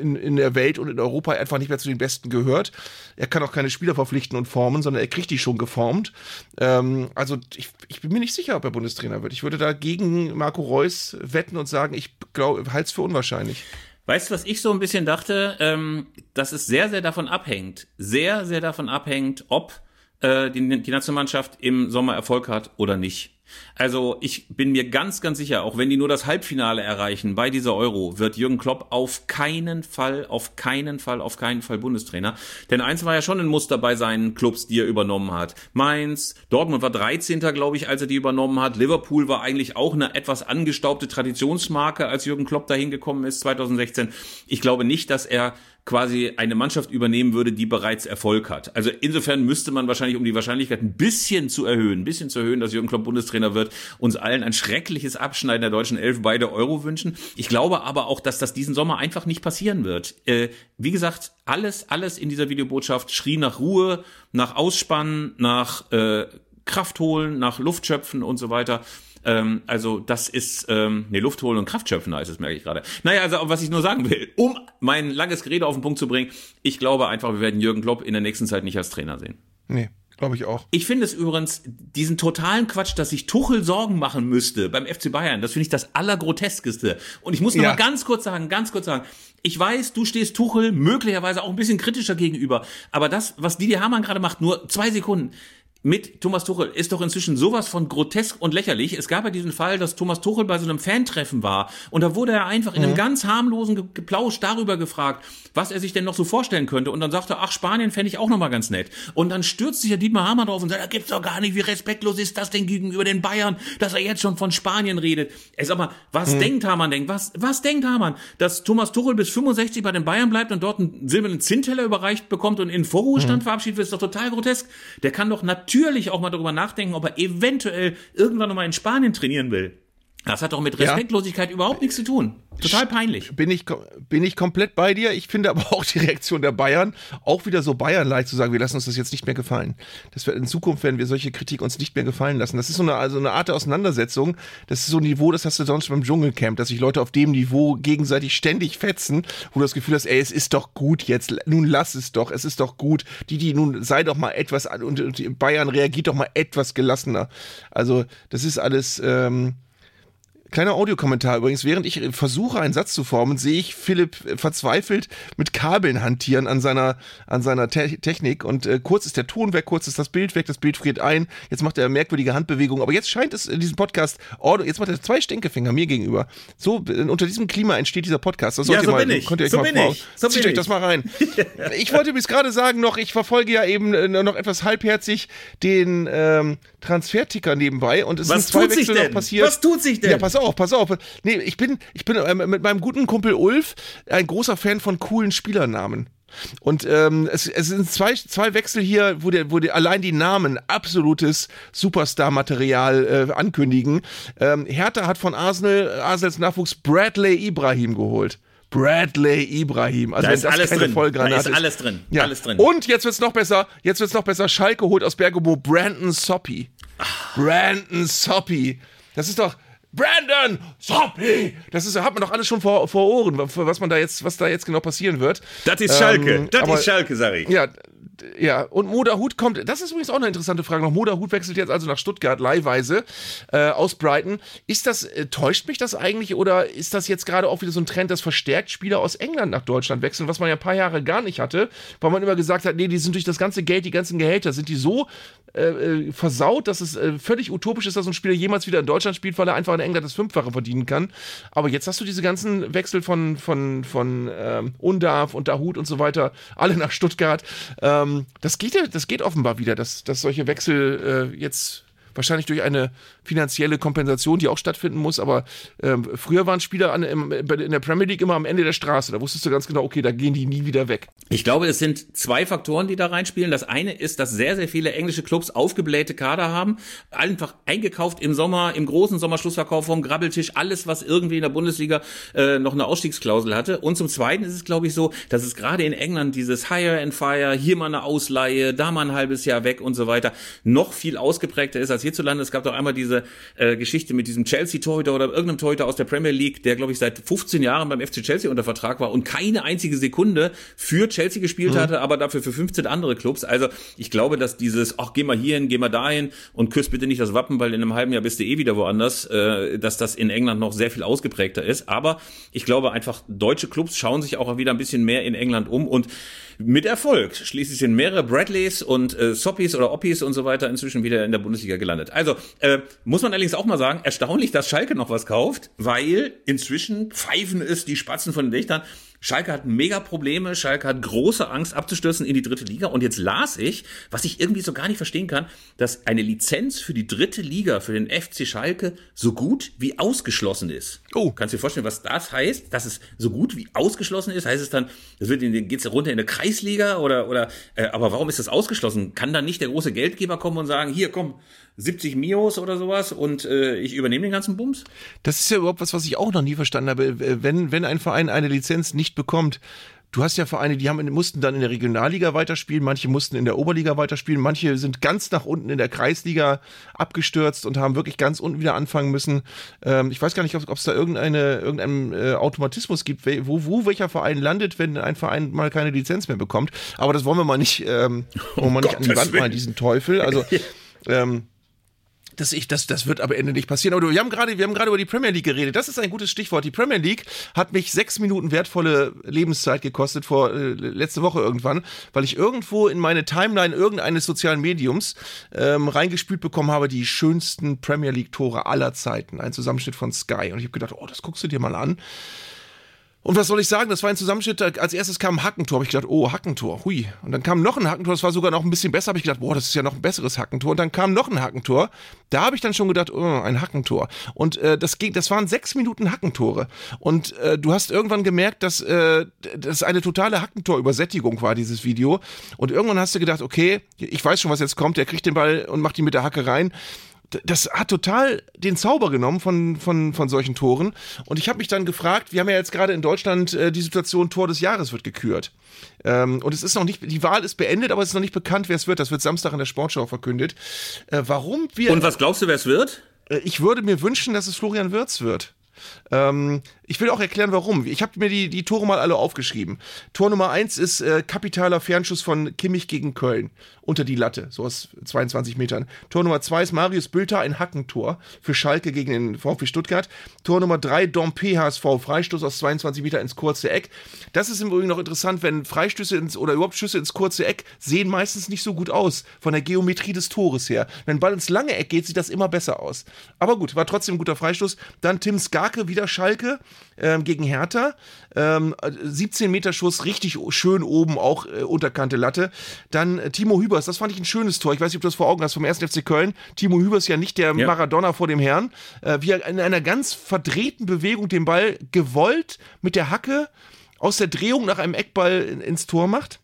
in, in der Welt und in Europa einfach nicht mehr zu den Besten gehört. Er kann auch keine Spieler verpflichten und formen, sondern er kriegt die schon geformt. Ähm, also ich, ich bin mir nicht sicher, ob er Bundestrainer wird. Ich würde da gegen Marco Reus wetten und sagen, ich halte es für unwahrscheinlich. Weißt du, was ich so ein bisschen dachte? Ähm, dass es sehr, sehr davon abhängt, sehr, sehr davon abhängt, ob äh, die, die Nationalmannschaft im Sommer Erfolg hat oder nicht. Also ich bin mir ganz, ganz sicher, auch wenn die nur das Halbfinale erreichen bei dieser Euro, wird Jürgen Klopp auf keinen Fall, auf keinen Fall, auf keinen Fall Bundestrainer. Denn eins war ja schon ein Muster bei seinen Clubs, die er übernommen hat. Mainz, Dortmund war 13. glaube ich, als er die übernommen hat. Liverpool war eigentlich auch eine etwas angestaubte Traditionsmarke, als Jürgen Klopp dahin gekommen ist 2016. Ich glaube nicht, dass er quasi eine Mannschaft übernehmen würde, die bereits Erfolg hat. Also insofern müsste man wahrscheinlich, um die Wahrscheinlichkeit ein bisschen zu erhöhen, ein bisschen zu erhöhen, dass Jürgen Klopp Bundestrainer wird, uns allen ein schreckliches Abschneiden der deutschen Elf bei der Euro wünschen. Ich glaube aber auch, dass das diesen Sommer einfach nicht passieren wird. Äh, wie gesagt, alles, alles in dieser Videobotschaft schrie nach Ruhe, nach Ausspannen, nach äh, Kraft holen, nach Luft schöpfen und so weiter. Ähm, also das ist, ähm, nee, Luft holen und Kraft schöpfen heißt es, merke ich gerade. Naja, also was ich nur sagen will, um mein langes Gerede auf den Punkt zu bringen, ich glaube einfach, wir werden Jürgen Klopp in der nächsten Zeit nicht als Trainer sehen. Nee. Glaube ich auch. Ich finde es übrigens diesen totalen Quatsch, dass sich Tuchel Sorgen machen müsste beim FC Bayern. Das finde ich das Allergroteskeste. Und ich muss noch ja. mal ganz kurz sagen, ganz kurz sagen, ich weiß, du stehst Tuchel möglicherweise auch ein bisschen kritischer gegenüber. Aber das, was Didier Hamann gerade macht, nur zwei Sekunden mit Thomas Tuchel ist doch inzwischen sowas von grotesk und lächerlich. Es gab ja diesen Fall, dass Thomas Tuchel bei so einem Fantreffen war und da wurde er einfach in einem mhm. ganz harmlosen Geplausch darüber gefragt, was er sich denn noch so vorstellen könnte und dann sagte er, ach, Spanien fände ich auch nochmal ganz nett. Und dann stürzt sich ja Dietmar Hammer drauf und sagt, da gibt's doch gar nicht, wie respektlos ist das denn gegenüber den Bayern, dass er jetzt schon von Spanien redet. Sag mal, was mhm. denkt Hamann denkt? Was, was denkt Hamann? Dass Thomas Tuchel bis 65 bei den Bayern bleibt und dort einen silbernen Zinnteller überreicht bekommt und in Vorruhestand mhm. verabschiedet wird, ist doch total grotesk. Der kann doch natürlich natürlich auch mal darüber nachdenken, ob er eventuell irgendwann nochmal in Spanien trainieren will. Das hat doch mit Respektlosigkeit ja. überhaupt nichts zu tun. Total peinlich. Bin ich, bin ich komplett bei dir. Ich finde aber auch die Reaktion der Bayern auch wieder so Bayern-like zu sagen, wir lassen uns das jetzt nicht mehr gefallen. Das wird, in Zukunft werden wir solche Kritik uns nicht mehr gefallen lassen. Das ist so eine, also eine Art der Auseinandersetzung. Das ist so ein Niveau, das hast du sonst beim Dschungelcamp, dass sich Leute auf dem Niveau gegenseitig ständig fetzen, wo du das Gefühl hast, ey, es ist doch gut jetzt, nun lass es doch, es ist doch gut. Die, die, nun sei doch mal etwas, und, und Bayern reagiert doch mal etwas gelassener. Also, das ist alles, ähm, Kleiner Audiokommentar übrigens. Während ich versuche, einen Satz zu formen, sehe ich Philipp verzweifelt mit Kabeln hantieren an seiner, an seiner Te Technik. Und äh, kurz ist der Ton weg, kurz ist das Bild weg, das Bild friert ein. Jetzt macht er merkwürdige Handbewegungen. Aber jetzt scheint es in diesem Podcast, oh, jetzt macht er zwei Stinkefinger mir gegenüber. So, äh, unter diesem Klima entsteht dieser Podcast. Das ja, so mal, bin ich. Könnt ihr euch so mal bin ich. So Zieht euch ich. das mal rein. *laughs* ich wollte bis gerade sagen noch, ich verfolge ja eben äh, noch etwas halbherzig den ähm, Transferticker nebenbei. Und es Was sind zwei Wechsel noch passiert. Was tut sich denn? Ja, pass auf pass auf. Nee, ich bin, ich bin äh, mit meinem guten Kumpel Ulf ein großer Fan von coolen Spielernamen. Und ähm, es, es sind zwei, zwei Wechsel hier, wo, der, wo der, allein die Namen absolutes Superstar-Material äh, ankündigen. Ähm, Hertha hat von Arsenal, Arsenals Nachwuchs Bradley Ibrahim geholt. Bradley Ibrahim. Also da ist alles drin. Da ist alles drin. Ja. Alles drin. Und jetzt wird's noch besser. Jetzt wird's noch besser. Schalke holt aus Bergamo Brandon Soppy. Brandon Soppy. Das ist doch Brandon Soppy. Das ist, hat man doch alles schon vor, vor Ohren, was man da jetzt, was da jetzt genau passieren wird. Das ist Schalke. Ähm, das aber- ist Schalke, sag ich. Ja, ja, und Moda Hut kommt, das ist übrigens auch eine interessante Frage noch. Moda Hut wechselt jetzt also nach Stuttgart leihweise äh, aus Brighton. Ist das, äh, täuscht mich das eigentlich oder ist das jetzt gerade auch wieder so ein Trend, dass verstärkt Spieler aus England nach Deutschland wechseln, was man ja ein paar Jahre gar nicht hatte, weil man immer gesagt hat, nee, die sind durch das ganze Geld, die ganzen Gehälter, sind die so äh, äh, versaut, dass es äh, völlig utopisch ist, dass ein Spieler jemals wieder in Deutschland spielt, weil er einfach in England das Fünffache verdienen kann. Aber jetzt hast du diese ganzen Wechsel von, von, von ähm, Undarf und Dahut und so weiter, alle nach Stuttgart. Ähm, das, geht, das geht offenbar wieder, dass, dass solche Wechsel äh, jetzt wahrscheinlich durch eine finanzielle Kompensation, die auch stattfinden muss, aber ähm, früher waren Spieler an, im, in der Premier League immer am Ende der Straße. Da wusstest du ganz genau, okay, da gehen die nie wieder weg. Ich glaube, es sind zwei Faktoren, die da reinspielen. Das eine ist, dass sehr, sehr viele englische Clubs aufgeblähte Kader haben, einfach eingekauft im Sommer, im großen Sommerschlussverkauf vom Grabbeltisch, alles, was irgendwie in der Bundesliga äh, noch eine Ausstiegsklausel hatte. Und zum Zweiten ist es, glaube ich, so, dass es gerade in England dieses Hire and Fire, hier mal eine Ausleihe, da mal ein halbes Jahr weg und so weiter, noch viel ausgeprägter ist als hierzulande. Es gab doch einmal diese äh, Geschichte mit diesem Chelsea-Torhüter oder irgendeinem Torhüter aus der Premier League, der, glaube ich, seit 15 Jahren beim FC Chelsea unter Vertrag war und keine einzige Sekunde für Chelsea gespielt hatte, aber dafür für 15 andere Clubs. Also ich glaube, dass dieses, ach, geh mal hierhin, geh mal dahin und küss bitte nicht das Wappen, weil in einem halben Jahr bist du eh wieder woanders, äh, dass das in England noch sehr viel ausgeprägter ist. Aber ich glaube einfach, deutsche Clubs schauen sich auch wieder ein bisschen mehr in England um und mit Erfolg. Schließlich sind mehrere Bradleys und äh, Soppis oder Oppis und so weiter inzwischen wieder in der Bundesliga gelandet. Also äh, muss man allerdings auch mal sagen, erstaunlich, dass Schalke noch was kauft, weil inzwischen pfeifen es die Spatzen von den Dächtern. Schalke hat mega Probleme, Schalke hat große Angst abzustürzen in die dritte Liga und jetzt las ich, was ich irgendwie so gar nicht verstehen kann, dass eine Lizenz für die dritte Liga für den FC Schalke so gut wie ausgeschlossen ist. Oh. Kannst du dir vorstellen, was das heißt, dass es so gut wie ausgeschlossen ist? Heißt es dann, das wird in den, geht's runter in eine Kreisliga oder oder äh, aber warum ist das ausgeschlossen? Kann dann nicht der große Geldgeber kommen und sagen, hier komm, 70 Mios oder sowas und äh, ich übernehme den ganzen Bums? Das ist ja überhaupt was, was ich auch noch nie verstanden habe. Äh, Wenn, wenn ein Verein eine Lizenz nicht bekommt, du hast ja Vereine, die haben, mussten dann in der Regionalliga weiterspielen, manche mussten in der Oberliga weiterspielen, manche sind ganz nach unten in der Kreisliga abgestürzt und haben wirklich ganz unten wieder anfangen müssen. Ähm, ich weiß gar nicht, ob es da irgendeine, irgendeinen äh, Automatismus gibt, wo, wo welcher Verein landet, wenn ein Verein mal keine Lizenz mehr bekommt. Aber das wollen wir mal nicht, ähm, *laughs* wollen wir mal nicht an die Wand malen, diesen Teufel. Also, *laughs* ähm, das, ich, das, das wird am Ende nicht passieren. Aber wir haben gerade, wir haben gerade über die Premier League geredet. Das ist ein gutes Stichwort. Die Premier League hat mich sechs Minuten wertvolle Lebenszeit gekostet vor äh, letzte Woche irgendwann, weil ich irgendwo in meine Timeline irgendeines sozialen Mediums ähm, reingespült bekommen habe, die schönsten Premier League Tore aller Zeiten. Ein Zusammenschnitt von Sky. Und ich habe gedacht, oh, das guckst du dir mal an. Und was soll ich sagen? Das war ein Zusammenschnitt. Als erstes kam ein Hackentor. Habe ich gedacht, oh, Hackentor, hui. Und dann kam noch ein Hackentor. Das war sogar noch ein bisschen besser. Habe ich gedacht, boah, das ist ja noch ein besseres Hackentor. Und dann kam noch ein Hackentor. Da habe ich dann schon gedacht, oh, ein Hackentor. Und äh, das ging, das waren sechs Minuten Hackentore. Und äh, du hast irgendwann gemerkt, dass äh, das eine totale Hackentor-Übersättigung war, dieses Video. Und irgendwann hast du gedacht, okay, ich weiß schon, was jetzt kommt. Der kriegt den Ball und macht ihn mit der Hacke rein das hat total den Zauber genommen von, von, von solchen Toren. Und ich habe mich dann gefragt, wir haben ja jetzt gerade in Deutschland äh, die Situation, Tor des Jahres wird gekürt. Ähm, und es ist noch nicht, die Wahl ist beendet, aber es ist noch nicht bekannt, wer es wird. Das wird Samstag in der Sportschau verkündet. Äh, warum wir. Und was glaubst du, wer es wird? Äh, ich würde mir wünschen, dass es Florian Wirz wird. Ähm, ich will auch erklären, warum. Ich habe mir die, die Tore mal alle aufgeschrieben. Tor Nummer eins ist äh, kapitaler Fernschuss von Kimmich gegen Köln. Unter die Latte, so aus 22 Metern. Tor Nummer zwei ist Marius Bülter, ein Hackentor für Schalke gegen den VfB Stuttgart. Tor Nummer drei, Dompe HSV, Freistoß aus 22 Meter ins kurze Eck. Das ist im Übrigen noch interessant, wenn Freistöße ins, oder überhaupt Schüsse ins kurze Eck sehen meistens nicht so gut aus, von der Geometrie des Tores her. Wenn Ball ins lange Eck geht, sieht das immer besser aus. Aber gut, war trotzdem ein guter Freistoß. Dann Tim Skarke, wieder Schalke ähm, gegen Hertha. Ähm, 17 Meter Schuss, richtig schön oben, auch äh, unterkante Latte. Dann äh, Timo Hübers, das fand ich ein schönes Tor. Ich weiß nicht, ob du das vor Augen hast, vom 1. FC Köln. Timo Hübers ja nicht der Ja. Maradona vor dem Herrn. Äh, wie er in einer ganz verdrehten Bewegung den Ball gewollt mit der Hacke aus der Drehung nach einem Eckball in, ins Tor macht.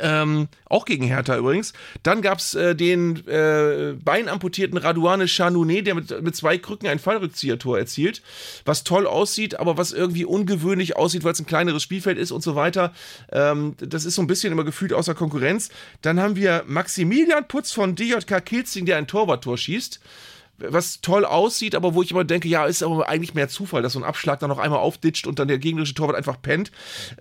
Ähm, auch gegen Hertha übrigens. Dann gab's äh, den äh, beinamputierten Radouane Chanounet, der mit, mit zwei Krücken ein Fallrückziehertor erzielt, was toll aussieht, aber was irgendwie ungewöhnlich aussieht, weil es ein kleineres Spielfeld ist und so weiter. Ähm, das ist so ein bisschen immer gefühlt außer Konkurrenz. Dann haben wir Maximilian Putz von DJK Kilzing, der ein Torwarttor schießt was toll aussieht, aber wo ich immer denke, ja, ist aber eigentlich mehr Zufall, dass so ein Abschlag dann noch einmal aufditscht und dann der gegnerische Torwart einfach pennt.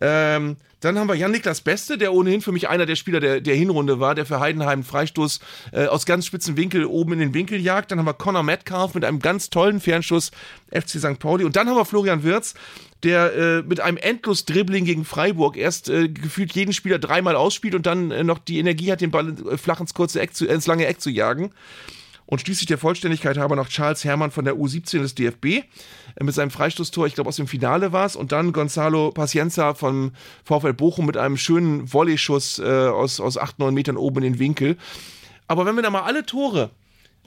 Ähm, dann haben wir Jan-Niklas Beste, der ohnehin für mich einer der Spieler der, der Hinrunde war, der für Heidenheim Freistoß äh, aus ganz spitzen Winkel oben in den Winkel jagt. Dann haben wir Conor Metcalf mit einem ganz tollen Fernschuss FC St. Pauli. Und dann haben wir Florian Wirz, der äh, mit einem endlos Dribbling gegen Freiburg erst äh, gefühlt jeden Spieler dreimal ausspielt und dann äh, noch die Energie hat, den Ball äh, flach ins kurze Eck zu, ins lange Eck zu jagen. Und schließlich der Vollständigkeit halber noch Charles Hermann von der U17 des DFB äh, mit seinem Freistoßtor, ich glaube aus dem Finale war es. Und dann Gonzalo Pacienza vom VfL Bochum mit einem schönen Volleyschuss äh, aus, aus 8, 9 Metern oben in den Winkel. Aber wenn wir da mal alle Tore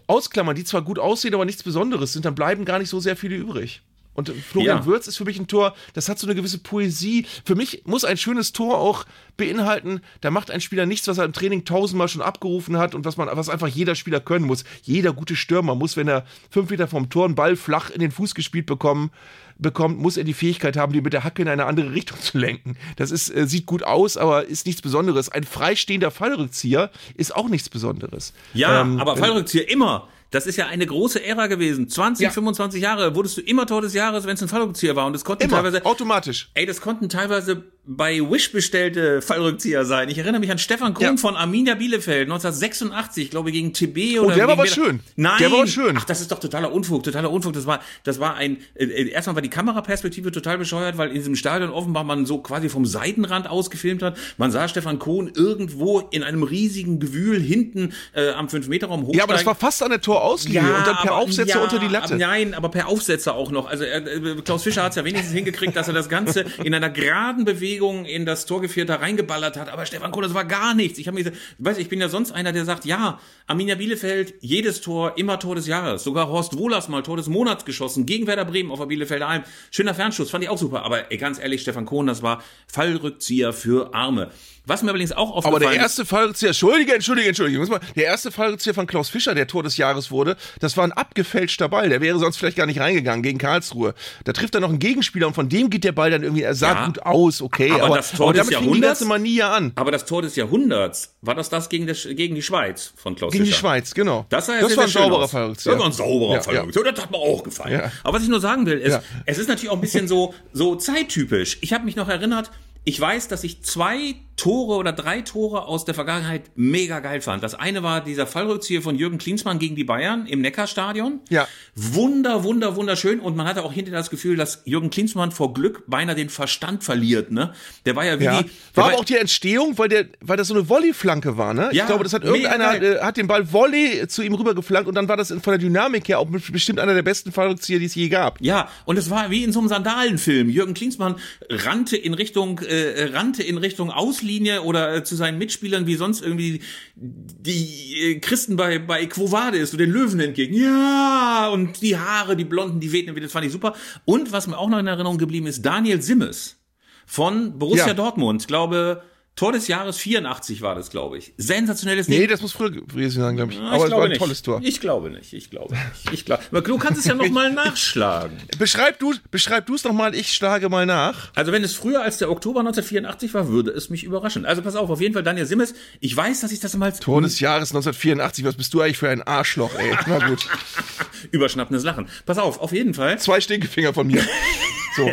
ausklammern, die zwar gut aussehen, aber nichts Besonderes sind, dann bleiben gar nicht so sehr viele übrig. Und Florian ja. Würz ist für mich ein Tor, das hat so eine gewisse Poesie. Für mich muss ein schönes Tor auch beinhalten, da macht ein Spieler nichts, was er im Training tausendmal schon abgerufen hat und was man, was einfach jeder Spieler können muss. Jeder gute Stürmer muss, wenn er fünf Meter vom Tor einen Ball flach in den Fuß gespielt bekommen, bekommt, muss er die Fähigkeit haben, die mit der Hacke in eine andere Richtung *laughs* zu lenken. Das ist, äh, sieht gut aus, aber ist nichts Besonderes. Ein freistehender Fallrückzieher ist auch nichts Besonderes. Ja, ähm, aber Fallrückzieher immer das ist ja eine große Ära gewesen. 20, ja. 25 Jahre wurdest du immer Tor des Jahres, wenn es ein Fallrückzieher war. Und das konnten immer, teilweise. Automatisch. Ey, das konnten teilweise bei Wish bestellte Fallrückzieher sein. Ich erinnere mich an Stefan Kuhn ja. von Arminia Bielefeld 1986, glaube ich, gegen TB oder. Oh, der war aber Bela schön. Nein. Der war schön. Ach, das ist doch totaler Unfug, totaler Unfug. Das war, das war ein, äh, äh, erstmal war die Kameraperspektive total bescheuert, weil in diesem Stadion offenbar man so quasi vom Seitenrand aus gefilmt hat. Man sah Stefan Kohn irgendwo in einem riesigen Gewühl hinten äh, am 5-Meter-Raum hochsteigen. Ja, aber das war fast an der Torauslinie ja, und dann per aber, Aufsetzer ja, unter die Latte. Nein, aber per Aufsetzer auch noch. Also äh, Klaus Fischer hat es ja wenigstens *laughs* hingekriegt, dass er das Ganze in einer geraden Bewegung in das Tor reingeballert hat. Aber Stefan Kohl, das war gar nichts. Ich habe mir gesagt, weiß ich bin ja sonst einer, der sagt, ja, Arminia Bielefeld, jedes Tor, immer Tor des Jahres. Sogar Horst Wohlers mal Tor des Monats geschossen gegen Werder Bremen auf der Bielefelder Alm. Schöner Fernschuss, fand ich auch super. Aber ey, ganz ehrlich, Stefan Kohn, das war Fallrückzieher für Arme. Was mir allerdings auch aufgefallen Aber der erste Fallrückzieher, Entschuldige, Entschuldige, Entschuldige, muss mal, der erste Fallrückzieher von Klaus Fischer, der Tor des Jahres wurde, das war ein abgefälschter Ball. Der wäre sonst vielleicht gar nicht reingegangen gegen Karlsruhe. Da trifft er noch einen Gegenspieler und von dem geht der Ball dann irgendwie, er sah ja, gut aus, okay. Aber, aber das Tor aber des Jahrhunderts, Manie an. Aber das Tor des Jahrhunderts, war das das gegen, das, gegen die Schweiz von Klaus gegen Fischer? Gegen die Schweiz, genau. Das, das war ein sauberer Fallrückzieher. Das war ein sauberer ja, Fallrückzieher. Ja. Das hat mir auch gefallen. Ja. Aber was ich nur sagen will, ist, ja. es ist natürlich auch ein bisschen so, so zeittypisch. Ich habe mich noch erinnert, ich weiß, dass ich zwei Tore oder drei Tore aus der Vergangenheit mega geil fand. Das eine war dieser Fallrückzieher von Jürgen Klinsmann gegen die Bayern im Neckarstadion. Ja. Wunder, wunder, wunderschön. Und man hatte auch hinterher das Gefühl, dass Jürgen Klinsmann vor Glück beinahe den Verstand verliert, ne? Der war ja wie ja. die. War aber auch die Entstehung, weil der, weil das so eine Volley-Flanke war, ne? Ja, ich glaube, das hat irgendeiner, äh, hat den Ball Volley zu ihm rübergeflankt und dann war das von der Dynamik her auch bestimmt einer der besten Fallrückzieher, die es je gab. Ja, und es war wie in so einem Sandalenfilm. Jürgen Klinsmann rannte in Richtung, äh, rannte in Richtung Auslinie oder äh, zu seinen Mitspielern wie sonst irgendwie die äh, Christen bei, bei Quo Vadis, so den Löwen entgegen. Ja, und die Haare, die Blonden, die wehten, das fand ich super. Und was mir auch noch in Erinnerung geblieben ist, Daniel Simmes von Borussia ja. Dortmund, ich glaube, Tor des Jahres 84 war das, glaube ich. Sensationelles Ding. Nee, das muss früher gewesen sein, glaube ich. Aber es war ein nicht. tolles Tor. Ich glaube nicht, ich glaube nicht. Ich glaube. Aber du kannst es ja noch mal *laughs* nachschlagen. Beschreib du, beschreib du es noch mal, ich schlage mal nach. Also wenn es früher als der Oktober 1984 war, würde es mich überraschen. Also pass auf, auf jeden Fall Daniel Simmes. Ich weiß, dass ich das mal Tor des Jahres 1984. Was bist du eigentlich für ein Arschloch, ey? Na gut. *laughs* Überschnappendes Lachen. Pass auf, auf jeden Fall. Zwei Stinkefinger von mir. *laughs* So.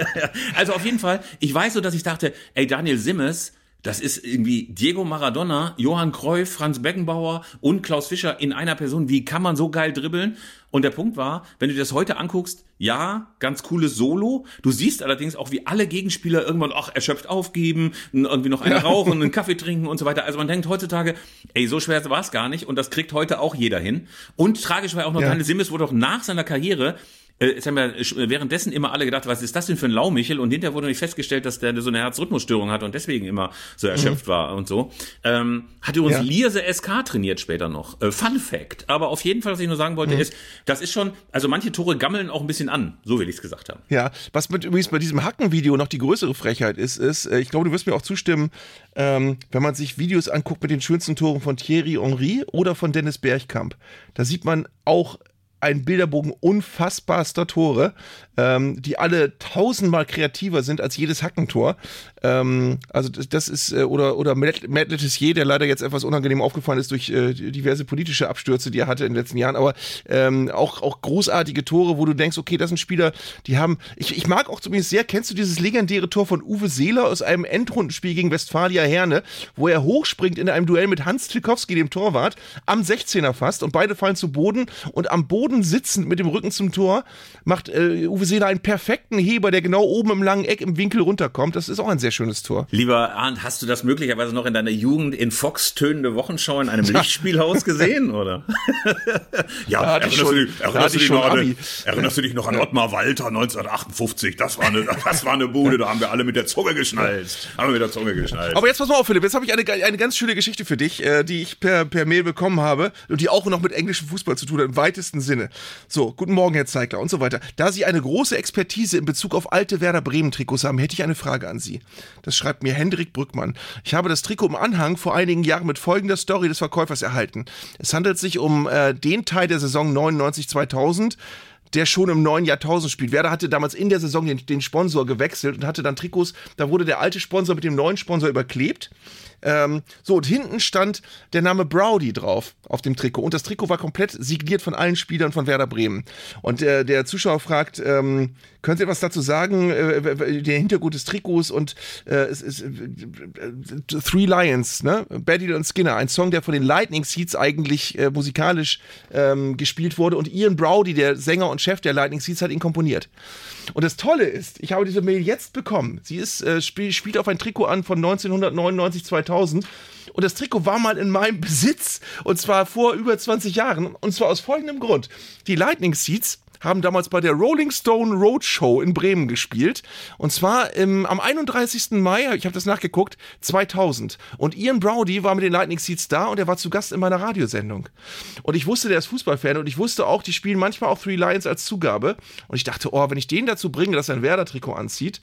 also auf jeden Fall, ich weiß so, dass ich dachte, ey, Daniel Simmes, das ist irgendwie Diego Maradona, Johann Cruyff, Franz Beckenbauer und Klaus Fischer in einer Person. Wie kann man so geil dribbeln? Und der Punkt war, wenn du dir das heute anguckst, ja, ganz cooles Solo. Du siehst allerdings auch, wie alle Gegenspieler irgendwann, ach, erschöpft aufgeben, irgendwie noch eine rauchen, einen Kaffee trinken und so weiter. Also man denkt heutzutage, ey, so schwer war es gar nicht und das kriegt heute auch jeder hin. Und tragisch war auch noch, ja. Daniel Simmes wurde auch nach seiner Karriere äh, es haben ja währenddessen immer alle gedacht, was ist das denn für ein Laumichel? Und hinterher wurde nicht festgestellt, dass der so eine Herzrhythmusstörung hat und deswegen immer so erschöpft mhm. war und so. Ähm, hat übrigens ja. Lierse SK trainiert später noch. Äh, Fun Fact. Aber auf jeden Fall, was ich nur sagen wollte, mhm. ist, das ist schon, also manche Tore gammeln auch ein bisschen an, so will ich es gesagt haben. Ja, was mit übrigens bei diesem Hackenvideo noch die größere Frechheit ist, ist, äh, ich glaube, du wirst mir auch zustimmen, ähm, wenn man sich Videos anguckt mit den schönsten Toren von Thierry Henry oder von Dennis Bergkamp, da sieht man auch ein Bilderbogen unfassbarster Tore, ähm, die alle tausendmal kreativer sind als jedes Hackentor. Ähm, also das, das, ist, äh, oder, oder Matt, Letizier, der leider jetzt etwas unangenehm aufgefallen ist durch äh, diverse politische Abstürze, die er hatte in den letzten Jahren, aber ähm, auch, auch großartige Tore, wo du denkst, okay, das sind Spieler, die haben, ich, ich mag auch zumindest sehr, kennst du dieses legendäre Tor von Uwe Seeler aus einem Endrundenspiel gegen Westfalia Herne, wo er hochspringt in einem Duell mit Hans Tlikowski, dem Torwart, am 16er fast und beide fallen zu Boden und am Boden sitzend mit dem Rücken zum Tor macht äh, Uwe Seeler einen perfekten Heber, der genau oben im langen Eck im Winkel runterkommt. Das ist auch ein sehr schönes Tor. Lieber Arndt, hast du das möglicherweise noch in deiner Jugend in Fox tönende Wochenschau in einem Lichtspielhaus gesehen, *laughs* oder? ja, da erinnerst, schon, du, erinnerst, du dich noch an, erinnerst du dich noch an Ottmar Walter 1958? Das war eine, *laughs* das war eine Bude, da haben wir alle mit der Zunge geschnallt. Haben wir mit der Zunge geschnallt. Aber jetzt pass mal auf, Philipp, jetzt habe ich eine, eine ganz schöne Geschichte für dich, äh, die ich per, per Mail bekommen habe und die auch noch mit englischem Fußball zu tun hat, im weitesten Sinne. So, guten Morgen, Herr Zeigler und so weiter. Da Sie eine große Expertise in Bezug auf alte Werder Bremen Trikots haben, hätte ich eine Frage an Sie. Das schreibt mir Hendrik Brückmann. Ich habe das Trikot im Anhang vor einigen Jahren mit folgender Story des Verkäufers erhalten. Es handelt sich um äh, den Teil der Saison 99-2000 der schon im neuen Jahrtausend spielt. Werder hatte damals in der Saison den, den, Sponsor gewechselt und hatte dann Trikots, da wurde der alte Sponsor mit dem neuen Sponsor überklebt. Ähm, so, und hinten stand der Name Browdy drauf auf dem Trikot. Und das Trikot war komplett signiert von allen Spielern von Werder Bremen. Und äh, der Zuschauer fragt, ähm, können Sie etwas dazu sagen, äh, der Hintergrund des Trikots und äh, es ist äh, Three Lions, ne? Betty und Skinner, ein Song, der von den Lightning Seeds eigentlich äh, musikalisch ähm, gespielt wurde und Ian Browdy, der Sänger und Chef der Lightning Seeds, hat ihn komponiert. Und das Tolle ist, ich habe diese Mail jetzt bekommen. Sie ist, äh, spiel, spielt auf ein Trikot an von 1999, 2000. Und das Trikot war mal in meinem *laughs* Besitz. Und zwar vor über 20 Jahren. Und zwar aus folgendem Grund. Die Lightning Seeds haben damals bei der Rolling Stone Roadshow in Bremen gespielt. Und zwar im, am 31. Mai, ich habe das nachgeguckt, 2000. Und Ian Browdy war mit den Lightning Seeds da und er war zu Gast in meiner Radiosendung. Und ich wusste, der ist Fußballfan und ich wusste auch, die spielen manchmal auch Three Lions als Zugabe. Und ich dachte, oh, wenn ich den dazu bringe, dass er ein Werder-Trikot anzieht,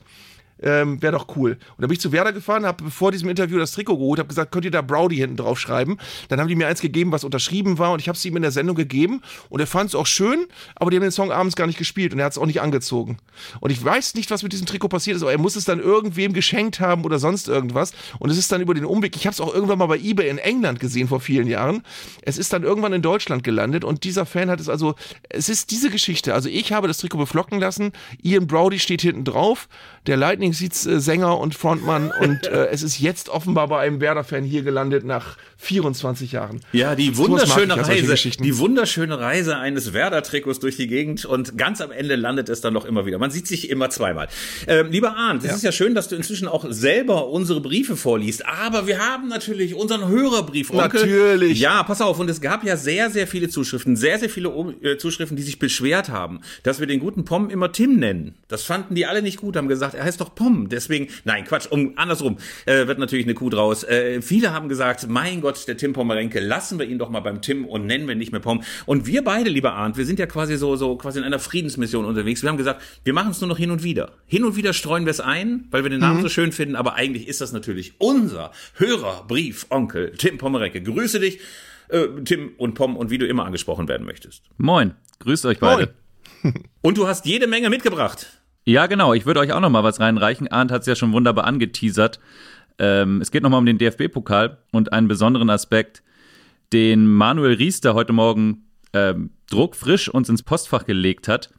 ähm, wäre doch cool. Und dann bin ich zu Werder gefahren, habe vor diesem Interview das Trikot geholt, habe gesagt, könnt ihr da Browdy hinten drauf schreiben? Dann haben die mir eins gegeben, was unterschrieben war und ich habe es ihm in der Sendung gegeben und er fand es auch schön, aber die haben den Song abends gar nicht gespielt und er hat es auch nicht angezogen. Und ich weiß nicht, was mit diesem Trikot passiert ist, aber er muss es dann irgendwem geschenkt haben oder sonst irgendwas und es ist dann über den Umweg, ich habe es auch irgendwann mal bei eBay in England gesehen vor vielen Jahren, es ist dann irgendwann in Deutschland gelandet und dieser Fan hat es also, es ist diese Geschichte, also ich habe das Trikot beflocken lassen, Ian Browdy steht hinten drauf, der Lightning sieht's äh, Sänger und Frontmann *laughs* und äh, es ist jetzt offenbar bei einem Werder-Fan hier gelandet nach 24 Jahren. Ja, die wunderschöne Reise, die wunderschöne Reise eines Werder-Trikots durch die Gegend und ganz am Ende landet es dann noch immer wieder. Man sieht sich immer zweimal. Ähm, lieber Arndt, es ja. ist ja schön, dass du inzwischen auch selber unsere Briefe vorliest, aber wir haben natürlich unseren Hörerbrief. Onkel. Natürlich. Ja, pass auf, und es gab ja sehr, sehr viele Zuschriften, sehr, sehr viele äh, Zuschriften, die sich beschwert haben, dass wir den guten Pom immer Tim nennen. Das fanden die alle nicht gut, haben gesagt, er heißt doch Pom, deswegen, nein, Quatsch, um, andersrum, äh, wird natürlich eine Kuh draus. Äh, viele haben gesagt, mein Gott, der Tim Pommerenke, lassen wir ihn doch mal beim Tim und nennen wir nicht mehr Pom. Und wir beide, lieber Arndt, wir sind ja quasi so, so quasi in einer Friedensmission unterwegs. Wir haben gesagt, wir machen es nur noch hin und wieder. Hin und wieder streuen wir es ein, weil wir den Namen mhm. so schön finden, aber eigentlich ist das natürlich unser Hörerbrief, Onkel Tim Pommerenke. Grüße dich, äh, Tim und Pom und wie du immer angesprochen werden möchtest. Moin, grüßt euch beide. Moin. und du hast jede Menge mitgebracht. Ja, genau. Ich würde euch auch noch mal was reinreichen. Arndt hat es ja schon wunderbar angeteasert. Ähm, es geht nochmal um den DFB-Pokal und einen besonderen Aspekt, den Manuel Riester heute Morgen ähm, druckfrisch uns ins Postfach gelegt hat.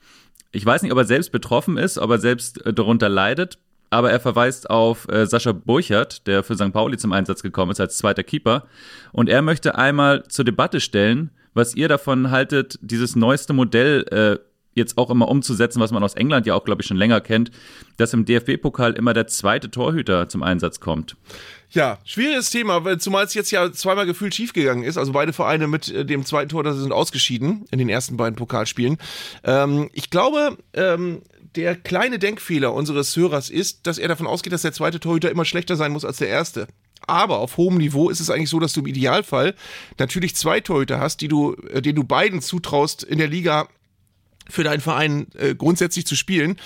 Ich weiß nicht, ob er selbst betroffen ist, ob er selbst äh, darunter leidet, aber er verweist auf äh, Sascha Burchert, der für St. Pauli zum Einsatz gekommen ist als zweiter Keeper. Und er möchte einmal zur Debatte stellen, was ihr davon haltet, dieses neueste Modell äh, jetzt auch immer umzusetzen, was man aus England ja auch, glaube ich, schon länger kennt, dass im DFB-Pokal immer der zweite Torhüter zum Einsatz kommt. Ja, schwieriges Thema, zumal es jetzt ja zweimal gefühlt schiefgegangen ist. Also beide Vereine mit äh, dem zweiten Tor, sind ausgeschieden in den ersten beiden Pokalspielen. Ähm, ich glaube, ähm, der kleine Denkfehler unseres Hörers ist, dass er davon ausgeht, dass der zweite Torhüter immer schlechter sein muss als der erste. Aber auf hohem Niveau ist es eigentlich so, dass du im Idealfall natürlich zwei Torhüter hast, die du, äh, denen du beiden zutraust, in der Liga für deinen Verein äh, grundsätzlich zu spielen.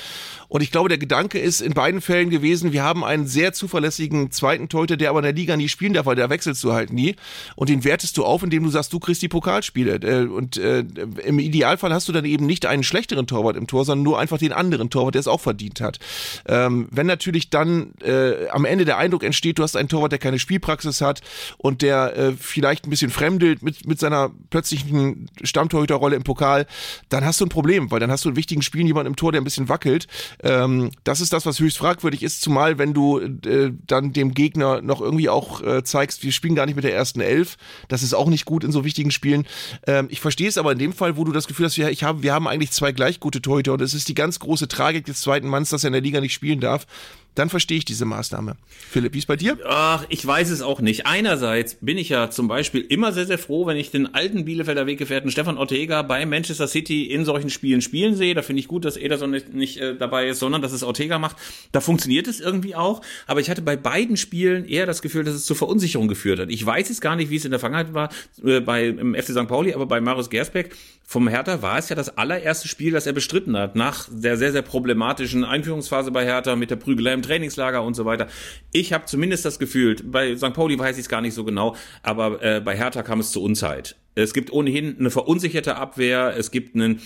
Und ich glaube, der Gedanke ist in beiden Fällen gewesen, wir haben einen sehr zuverlässigen zweiten Torhüter, der aber in der Liga nie spielen darf, weil der wechselst du halt nie. Und den wertest du auf, indem du sagst, du kriegst die Pokalspiele. Äh, und äh, im Idealfall hast du dann eben nicht einen schlechteren Torwart im Tor, sondern nur einfach den anderen Torwart, der es auch verdient hat. Ähm, wenn natürlich dann äh, am Ende der Eindruck entsteht, du hast einen Torwart, der keine Spielpraxis hat und der vielleicht ein bisschen fremdelt mit, mit seiner plötzlichen Stammtorhüterrolle im Pokal, dann hast du ein Problem, weil dann hast du in wichtigen Spielen jemanden im Tor, der ein bisschen wackelt. Ähm, das ist das, was höchst fragwürdig ist, zumal wenn du äh, dann dem Gegner noch irgendwie auch äh, zeigst, wir spielen gar nicht mit der ersten Elf. Das ist auch nicht gut in so wichtigen Spielen. Ähm, ich verstehe es aber in dem Fall, wo du das Gefühl hast, wir, ich hab, wir haben eigentlich zwei gleich gute Torhüter und es ist die ganz große Tragik des zweiten Manns, dass er in der Liga nicht spielen darf dann verstehe ich diese Maßnahme. Philipp, wie ist bei dir? Ach, ich weiß es auch nicht. Einerseits bin ich ja zum Beispiel immer sehr, sehr froh, wenn ich den alten Bielefelder Weggefährten Stefan Ortega bei Manchester City in solchen Spielen spielen sehe. Da finde ich gut, dass Ederson nicht, nicht äh, dabei ist, sondern dass es Ortega macht. Da funktioniert es irgendwie auch. Aber ich hatte bei beiden Spielen eher das Gefühl, dass es zur Verunsicherung geführt hat. Ich weiß jetzt gar nicht, wie es in der Vergangenheit war äh, bei im FC St. Pauli, aber bei Marius Gersbeck vom Hertha war es ja das allererste Spiel, das er bestritten hat, nach der sehr, sehr problematischen Einführungsphase bei Hertha mit der Prügelei Trainingslager und so weiter. Ich habe zumindest das Gefühl, bei St. Pauli weiß ich es gar nicht so genau, aber äh, bei Hertha kam es zur Unzeit. Es gibt ohnehin eine verunsicherte Abwehr, es gibt einen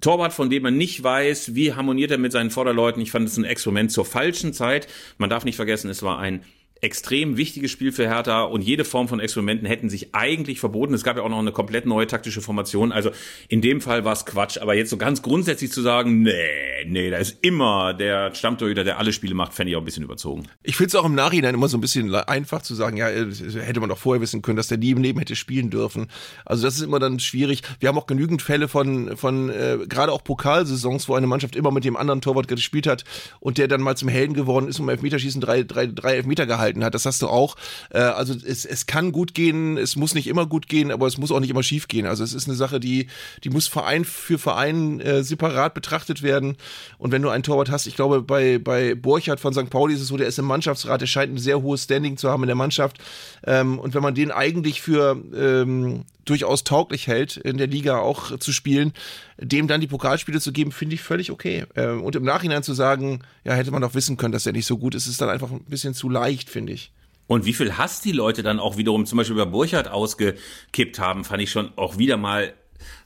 Torwart, von dem man nicht weiß, wie harmoniert er mit seinen Vorderleuten. Ich fand es ein Experiment zur falschen Zeit. Man darf nicht vergessen, es war ein extrem wichtiges Spiel für Hertha und jede Form von Experimenten hätten sich eigentlich verboten. Es gab ja auch noch eine komplett neue taktische Formation. Also in dem Fall war es Quatsch. Aber jetzt so ganz grundsätzlich zu sagen, nee, nee, da ist immer der Stammtorhüter, der alle Spiele macht, fände ich auch ein bisschen überzogen. Ich finde es auch im Nachhinein immer so ein bisschen einfach zu sagen, ja, hätte man doch vorher wissen können, dass der nie im Leben hätte spielen dürfen. Also das ist immer dann schwierig. Wir haben auch genügend Fälle von, von äh, gerade auch Pokalsaisons, wo eine Mannschaft immer mit dem anderen Torwart gespielt hat und der dann mal zum Helden geworden ist und im Elfmeterschießen drei, drei, drei Elfmeter gehalten gehalten hat. Das hast du auch. Äh, also es, es kann gut gehen, es muss nicht immer gut gehen, aber es muss auch nicht immer schief gehen. Also es ist eine Sache, die, die muss Verein für Verein äh, separat betrachtet werden. Und wenn du einen Torwart hast, ich glaube, bei, bei Borchardt von St. Pauli ist es so, der ist im Mannschaftsrat, der scheint ein sehr hohes Standing zu haben in der Mannschaft. Ähm, und wenn man den eigentlich für ähm, durchaus tauglich hält, in der Liga auch zu spielen, dem dann die Pokalspiele zu geben, finde ich völlig okay. Ähm, und im Nachhinein zu sagen, ja, hätte man doch wissen können, dass er nicht so gut ist, ist dann einfach ein bisschen zu leicht, finde ich. Und wie viel Hass die Leute dann auch wiederum zum Beispiel über Burchard ausgekippt haben, fand ich schon auch wieder mal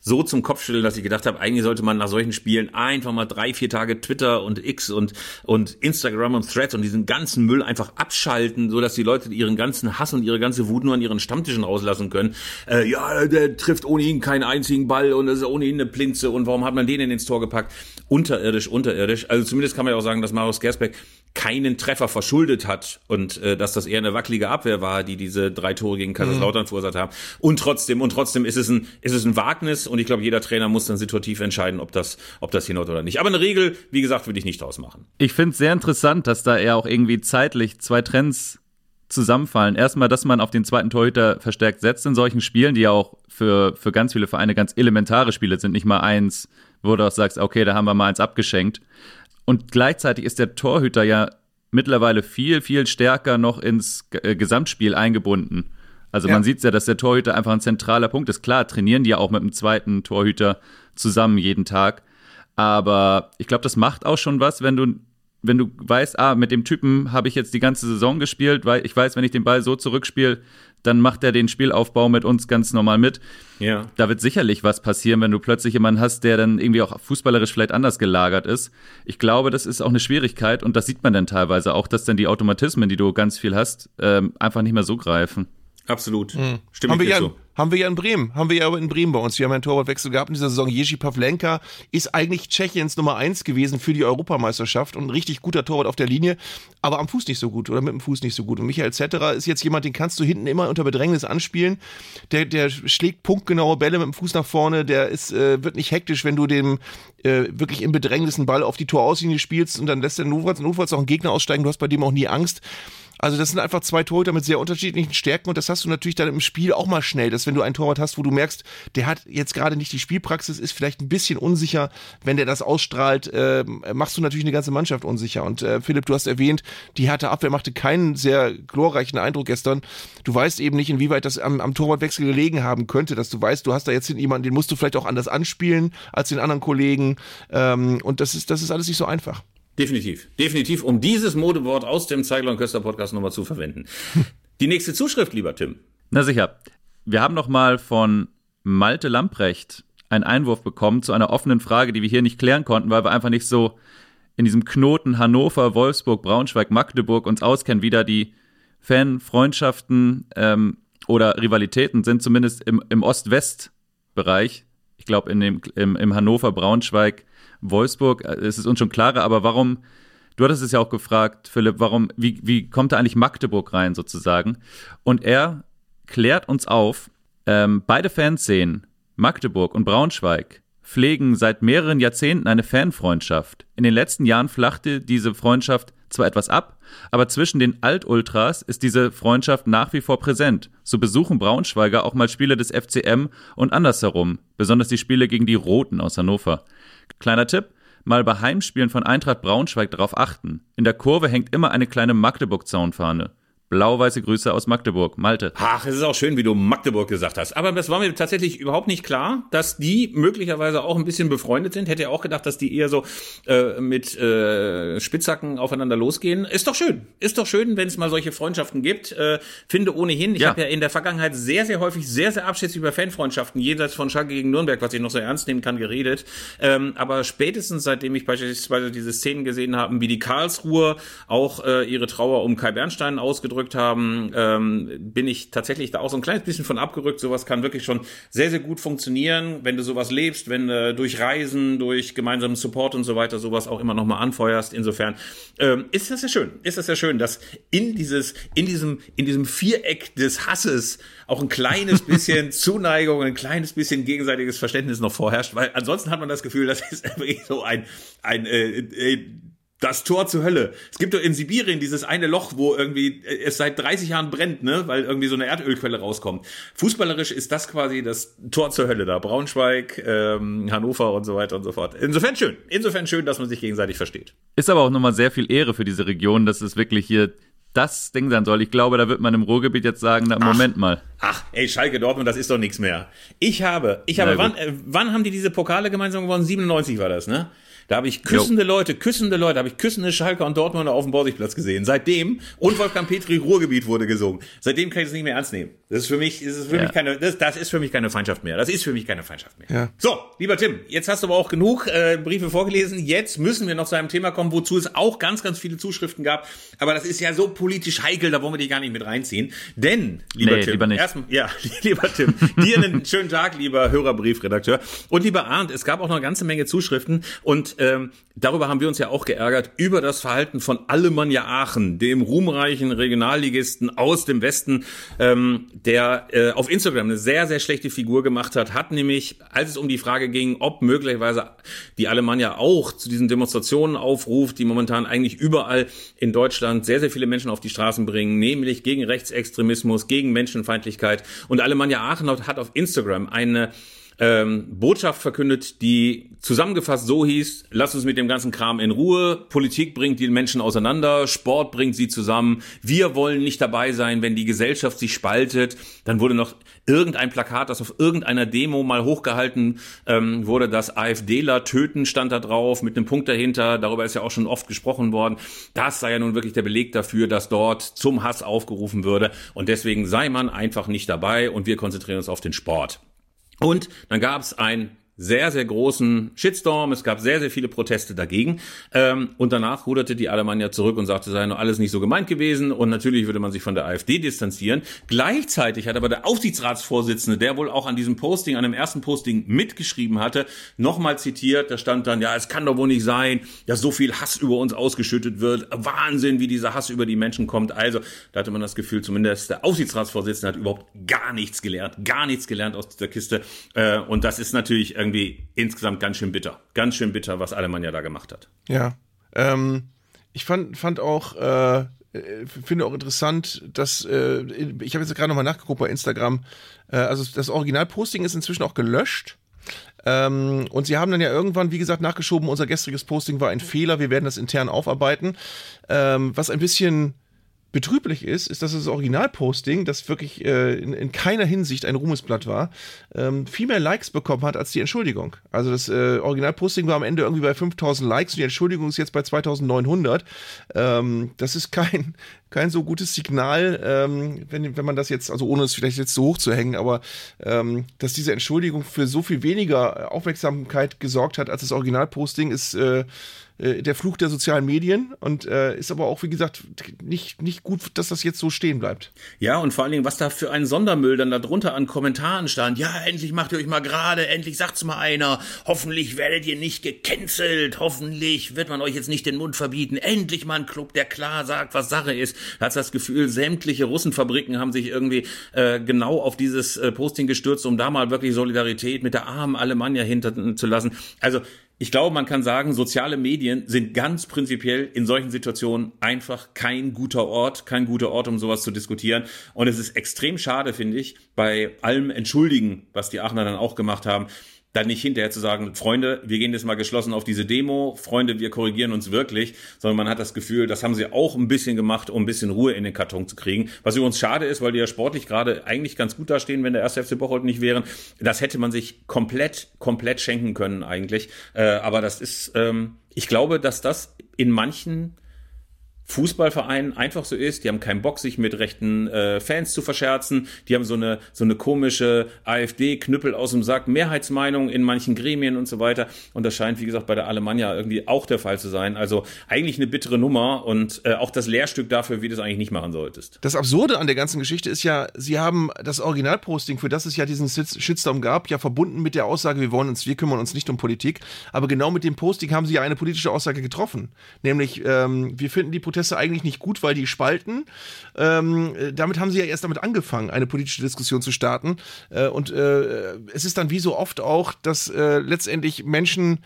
so zum Kopfschütteln, dass ich gedacht habe, eigentlich sollte man nach solchen Spielen einfach mal drei, vier Tage Twitter und X und, und Instagram und Threads und diesen ganzen Müll einfach abschalten, so dass die Leute ihren ganzen Hass und ihre ganze Wut nur an ihren Stammtischen rauslassen können. Äh, ja, der trifft ohnehin keinen einzigen Ball und das ist ohnehin eine Plinze und warum hat man den denn ins Tor gepackt? Unterirdisch, unterirdisch. Also zumindest kann man ja auch sagen, dass Marius Gersbeck keinen Treffer verschuldet hat und äh, dass das eher eine wackelige Abwehr war, die diese drei Tore gegen Kaiserslautern mhm. verursacht haben. Und trotzdem, und trotzdem ist es ein, ist es ein Wagnis und ich glaube, jeder Trainer muss dann situativ entscheiden, ob das, ob das hinhaut oder nicht. Aber eine Regel, wie gesagt, würde ich nicht draus machen. Ich finde es sehr interessant, dass da eher auch irgendwie zeitlich zwei Trends zusammenfallen. Erstmal, dass man auf den zweiten Torhüter verstärkt setzt in solchen Spielen, die ja auch für, für ganz viele Vereine ganz elementare Spiele sind. Nicht mal eins, wo du auch sagst, okay, da haben wir mal eins abgeschenkt. Und gleichzeitig ist der Torhüter ja mittlerweile viel, viel stärker noch ins äh, Gesamtspiel eingebunden. Also ja. man sieht ja, dass der Torhüter einfach ein zentraler Punkt ist. Klar, trainieren die ja auch mit dem zweiten Torhüter zusammen jeden Tag. Aber ich glaube, das macht auch schon was, wenn du, wenn du weißt, ah, mit dem Typen habe ich jetzt die ganze Saison gespielt, weil ich weiß, wenn ich den Ball so zurückspiele, dann macht er den Spielaufbau mit uns ganz normal mit. Ja. Da wird sicherlich was passieren, wenn du plötzlich jemanden hast, der dann irgendwie auch fußballerisch vielleicht anders gelagert ist. Ich glaube, das ist auch eine Schwierigkeit und das sieht man dann teilweise auch, dass dann die Automatismen, die du ganz viel hast, ähm, einfach nicht mehr so greifen. Absolut. Mhm. Stimme haben, wir ja, zu. Haben wir ja in Bremen. Haben wir ja aber in Bremen bei uns. Wir haben einen Torwartwechsel gehabt in dieser Saison. Jerzy Pavlenka ist eigentlich Tschechiens Nummer eins gewesen für die Europameisterschaft und ein richtig guter Torwart auf der Linie, aber am Fuß nicht so gut oder mit dem Fuß nicht so gut. Und Michael Zetterer ist jetzt jemand, den kannst du hinten immer unter Bedrängnis anspielen. Der, der schlägt punktgenaue Bälle mit dem Fuß nach vorne. Der ist, äh, wird nicht hektisch, wenn du dem äh, wirklich im Bedrängnis einen Ball auf die Torauslinie spielst und dann lässt der notfalls, notfalls auch einen Gegner aussteigen. Du hast bei dem auch nie Angst. Also das sind einfach zwei Torhüter mit sehr unterschiedlichen Stärken und das hast du natürlich dann im Spiel auch mal schnell, dass wenn du einen Torwart hast, wo du merkst, der hat jetzt gerade nicht die Spielpraxis, ist vielleicht ein bisschen unsicher, wenn der das ausstrahlt, äh, machst du natürlich eine ganze Mannschaft unsicher. Und äh, Philipp, du hast erwähnt, die harte Abwehr machte keinen sehr glorreichen Eindruck gestern. Du weißt eben nicht, inwieweit das am, am Torwartwechsel gelegen haben könnte, dass du weißt, du hast da jetzt jemanden, den musst du vielleicht auch anders anspielen als den anderen Kollegen. Ähm, und das ist, das ist alles nicht so einfach. Definitiv, definitiv, um dieses Modewort aus dem Zeigler und Köster Podcast nochmal zu verwenden. *laughs* Die nächste Zuschrift, lieber Tim. Na sicher. Wir haben noch mal von Malte Lamprecht einen Einwurf bekommen zu einer offenen Frage, die wir hier nicht klären konnten, weil wir einfach nicht so in diesem Knoten Hannover, Wolfsburg, Braunschweig, Magdeburg uns auskennen, wie da die Fan-Freundschaften ähm, oder Rivalitäten sind, zumindest im, im Ost-West-Bereich. Ich glaube, in dem, im, im Hannover, Braunschweig, Wolfsburg, äh, es ist uns schon klarer, aber warum, du hattest es ja auch gefragt, Philipp, warum, wie, wie kommt da eigentlich Magdeburg rein sozusagen? Und er klärt uns auf, ähm, beide Fanszenen, Magdeburg und Braunschweig, pflegen seit mehreren Jahrzehnten eine Fanfreundschaft. In den letzten Jahren flachte diese Freundschaft zwar etwas ab, aber zwischen den Altultras ist diese Freundschaft nach wie vor präsent. So besuchen Braunschweiger auch mal Spiele des FCM und andersherum, besonders die Spiele gegen die Roten aus Hannover. Kleiner Tipp, mal bei Heimspielen von Eintracht Braunschweig darauf achten. In der Kurve hängt immer eine kleine Magdeburg-Zaunfahne. Blau-weiße Grüße aus Magdeburg. Malte. Ach, es ist auch schön, wie du Magdeburg gesagt hast. Aber das war mir tatsächlich überhaupt nicht klar, dass die möglicherweise auch ein bisschen befreundet sind. Hätte ja auch gedacht, dass die eher so äh, mit äh, Spitzhacken aufeinander losgehen. Ist doch schön. Ist doch schön, wenn es mal solche Freundschaften gibt. Äh, finde ohnehin, ich ja. habe ja in der Vergangenheit sehr, sehr häufig sehr, sehr abschätzig über Fanfreundschaften, jenseits von Schalke gegen Nürnberg, was ich noch so ernst nehmen kann, geredet. Ähm, aber spätestens seitdem ich beispielsweise diese Szenen gesehen habe, wie die Karlsruhe auch äh, ihre Trauer um Kai Bernstein ausgedrückt ausgedrückt haben, ähm, bin ich tatsächlich da auch so ein kleines bisschen von abgerückt. Sowas kann wirklich schon sehr, sehr gut funktionieren, wenn du sowas lebst, wenn du durch Reisen, durch gemeinsamen Support und so weiter sowas auch immer nochmal anfeuerst. Insofern ähm, ist das ja schön, ist das ja schön, dass in dieses, in diesem, in diesem Viereck des Hasses auch ein kleines *laughs* bisschen Zuneigung, ein kleines bisschen gegenseitiges Verständnis noch vorherrscht, weil ansonsten hat man das Gefühl, das ist *laughs* so ein, ein äh, äh, das Tor zur Hölle. Es gibt doch in Sibirien dieses eine Loch, wo irgendwie äh, es seit 30 Jahren brennt, ne, weil irgendwie so eine Erdölquelle rauskommt. Fußballerisch ist das quasi das Tor zur Hölle da. Braunschweig, ähm, Hannover und so weiter und so fort. Insofern schön. Insofern schön, dass man sich gegenseitig versteht. Ist aber auch nochmal sehr viel Ehre für diese Region, dass es wirklich hier das Ding sein soll. Ich glaube, da wird man im Ruhrgebiet jetzt sagen, na, Moment ach, mal. Ach, ey, Schalke Dortmund, das ist doch nichts mehr. Ich habe, ich habe, wann, äh, wann haben die diese Pokale gemeinsam gewonnen? 97 war das, ne? Da habe ich küssende jo. Leute, küssende Leute, habe ich küssende Schalker und Dortmunder auf dem Borsigplatz gesehen. Seitdem, und Wolfgang Petri Ruhrgebiet wurde gesungen. Seitdem kann ich es nicht mehr ernst nehmen. Das ist für mich, das ist für ja. mich keine, das, das ist für mich keine Feindschaft mehr. Das ist für mich keine Feindschaft mehr. Ja. So, lieber Tim, jetzt hast du aber auch genug äh, Briefe vorgelesen. Jetzt müssen wir noch zu einem Thema kommen, wozu es auch ganz, ganz viele Zuschriften gab. Aber das ist ja so politisch heikel, da wollen wir dich gar nicht mit reinziehen. Denn, lieber nee, Tim, lieber nicht. Erstmal, ja, *laughs* lieber Tim, dir einen schönen Tag, lieber Hörerbriefredakteur. Und lieber Arndt, es gab auch noch eine ganze Menge Zuschriften und ähm, darüber haben wir uns ja auch geärgert, über das Verhalten von Alemannia Aachen, dem ruhmreichen Regionalligisten aus dem Westen, ähm, der äh, auf Instagram eine sehr, sehr schlechte Figur gemacht hat, hat nämlich, als es um die Frage ging, ob möglicherweise die Alemannia auch zu diesen Demonstrationen aufruft, die momentan eigentlich überall in Deutschland sehr, sehr viele Menschen auf die Straßen bringen, nämlich gegen Rechtsextremismus, gegen Menschenfeindlichkeit. Und Alemannia Aachen hat auf Instagram eine ähm, Botschaft verkündet, die zusammengefasst so hieß, lass uns mit dem ganzen Kram in Ruhe, Politik bringt die Menschen auseinander, Sport bringt sie zusammen, wir wollen nicht dabei sein, wenn die Gesellschaft sich spaltet. Dann wurde noch irgendein Plakat, das auf irgendeiner Demo mal hochgehalten ähm, wurde, das AfDler töten, stand da drauf, mit einem Punkt dahinter, darüber ist ja auch schon oft gesprochen worden. Das sei ja nun wirklich der Beleg dafür, dass dort zum Hass aufgerufen würde und deswegen sei man einfach nicht dabei und wir konzentrieren uns auf den Sport. Und dann gab es ein sehr, sehr großen Shitstorm. Es gab sehr, sehr viele Proteste dagegen. Ähm, und danach ruderte die Alemannia zurück und sagte, sei nur alles nicht so gemeint gewesen. Und natürlich würde man sich von der AfD distanzieren. Gleichzeitig hat aber der Aufsichtsratsvorsitzende, der wohl auch an diesem Posting, an dem ersten Posting mitgeschrieben hatte, nochmal zitiert. Da stand dann, ja, es kann doch wohl nicht sein, dass so viel Hass über uns ausgeschüttet wird. Wahnsinn, wie dieser Hass über die Menschen kommt. Also, da hatte man das Gefühl, zumindest der Aufsichtsratsvorsitzende hat überhaupt gar nichts gelernt, gar nichts gelernt aus dieser Kiste. Äh, und das ist natürlich irgendwie insgesamt ganz schön bitter. Ganz schön bitter, was Alemannia da gemacht hat. Ja. Ähm, ich fand, fand auch, äh, finde auch interessant, dass, äh, ich habe jetzt gerade nochmal nachgeguckt bei Instagram, äh, also das Originalposting ist inzwischen auch gelöscht. Ähm, und sie haben dann ja irgendwann, wie gesagt, nachgeschoben, unser gestriges Posting war ein Fehler, wir werden das intern aufarbeiten. Ähm, was ein bisschen betrüblich ist, ist, dass das Originalposting, das wirklich äh, in, in, keiner Hinsicht ein Ruhmesblatt war, ähm, viel mehr Likes bekommen hat als die Entschuldigung. Also das äh, Originalposting war am Ende irgendwie bei 5000 Likes und die Entschuldigung ist jetzt bei 2900. Ähm, das ist kein, *laughs* kein so gutes Signal, ähm, wenn, wenn man das jetzt, also ohne es vielleicht jetzt so hoch zu hängen, aber ähm, dass diese Entschuldigung für so viel weniger Aufmerksamkeit gesorgt hat als das Originalposting, ist äh, äh, der Fluch der sozialen Medien und äh, ist aber auch, wie gesagt, nicht, nicht gut, dass das jetzt so stehen bleibt. Ja, und vor allen Dingen, was da für ein Sondermüll dann da drunter an Kommentaren stand. Ja, endlich macht ihr euch mal gerade, endlich sagt's mal einer. Hoffentlich werdet ihr nicht gecancelt. Hoffentlich wird man euch jetzt nicht den Mund verbieten. Endlich mal ein Club, der klar sagt, was Sache ist. Da hat das Gefühl, sämtliche Russenfabriken haben sich irgendwie äh, genau auf dieses äh, Posting gestürzt, um da mal wirklich Solidarität mit der armen Alemannia hinterzulassen. Also ich glaube, man kann sagen, soziale Medien sind ganz prinzipiell in solchen Situationen einfach kein guter Ort, kein guter Ort, um sowas zu diskutieren. Und es ist extrem schade, finde ich, bei allem Entschuldigen, was die Aachener dann auch gemacht haben, dann nicht hinterher zu sagen, Freunde, wir gehen jetzt mal geschlossen auf diese Demo, Freunde, wir korrigieren uns wirklich, sondern man hat das Gefühl, das haben sie auch ein bisschen gemacht, um ein bisschen Ruhe in den Karton zu kriegen. Was übrigens schade ist, weil die ja sportlich gerade eigentlich ganz gut dastehen, wenn der erste FC Bocholt nicht wären. Das hätte man sich komplett, komplett schenken können eigentlich. Äh, aber das ist, ähm, ich glaube, dass das in manchen Fußballverein einfach so ist. Die haben keinen Bock, sich mit rechten äh, Fans zu verscherzen. Die haben so eine so eine komische AfD-Knüppel aus dem Sack, Mehrheitsmeinung in manchen Gremien und so weiter. Und das scheint, wie gesagt, bei der Alemannia irgendwie auch der Fall zu sein. Also eigentlich eine bittere Nummer und äh, auch das Lehrstück dafür, wie du es eigentlich nicht machen solltest. Das Absurde an der ganzen Geschichte ist ja, sie haben das Originalposting, für das es ja diesen Shitstorm gab, ja verbunden mit der Aussage, wir wollen uns, wir kümmern uns nicht um Politik. Aber genau mit dem Posting haben sie ja eine politische Aussage getroffen. Nämlich, ähm, wir finden die Proteste Proteste eigentlich nicht gut, weil die spalten. Ähm, damit haben sie ja erst damit angefangen, eine politische Diskussion zu starten. Äh, und äh, es ist dann wie so oft auch, dass äh, letztendlich Menschen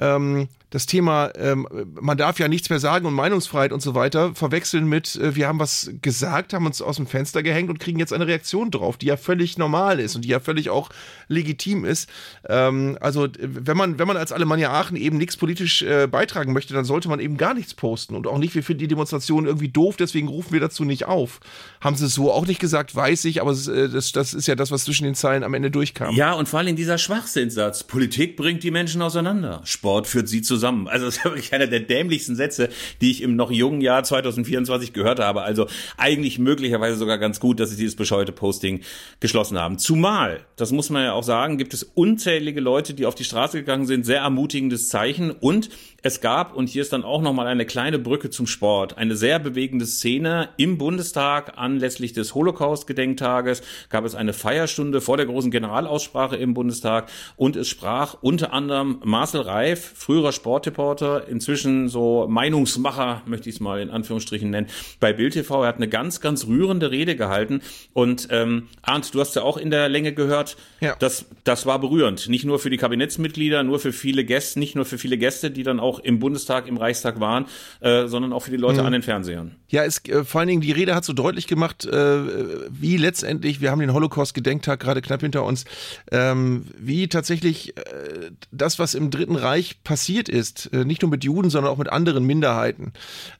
ähm, das Thema, ähm, man darf ja nichts mehr sagen und Meinungsfreiheit und so weiter verwechseln mit, äh, wir haben was gesagt, haben uns aus dem Fenster gehängt und kriegen jetzt eine Reaktion drauf, die ja völlig normal ist und die ja völlig auch legitim ist. Ähm, also wenn man, wenn man als Alemannia Aachen eben nichts politisch äh, beitragen möchte, dann sollte man eben gar nichts posten und auch nicht, wir finden die Demonstration irgendwie doof, deswegen rufen wir dazu nicht auf. Haben sie es so auch nicht gesagt, weiß ich, aber das, äh, das, das ist ja das, was zwischen den Zeilen am Ende durchkam. Ja, und vor allem dieser Schwachsinnssatz, Politik bringt die Menschen auseinander, Sport führt sie zusammen. Also das ist wirklich einer der dämlichsten Sätze, die ich im noch jungen Jahr 2024 gehört habe. Also eigentlich möglicherweise sogar ganz gut, dass sie dieses bescheuerte Posting geschlossen haben. Zumal, das muss man ja auch sagen, gibt es unzählige Leute, die auf die Straße gegangen sind, sehr ermutigendes Zeichen und es gab, und hier ist dann auch nochmal eine kleine Brücke zum Sport, eine sehr bewegende Szene im Bundestag anlässlich des Holocaust-Gedenktages gab es eine Feierstunde vor der großen Generalaussprache im Bundestag und es sprach unter anderem Marcel Reif, früherer Sportreporter, inzwischen so Meinungsmacher, möchte ich es mal in Anführungsstrichen nennen, bei Bild TV. Er hat eine ganz, ganz rührende Rede gehalten und ähm, Arndt, du hast ja auch in der Länge gehört, ja. das, das war berührend. Nicht nur für die Kabinettsmitglieder, nur für viele Gäste, nicht nur für viele Gäste, die dann auch auch im Bundestag, im Reichstag waren, äh, sondern auch für die Leute mhm. an den Fernsehern. Ja, es, äh, vor allen Dingen die Rede hat so deutlich gemacht, äh, wie letztendlich, wir haben den Holocaust-Gedenktag gerade knapp hinter uns, ähm, wie tatsächlich äh, das, was im Dritten Reich passiert ist, äh, nicht nur mit Juden, sondern auch mit anderen Minderheiten,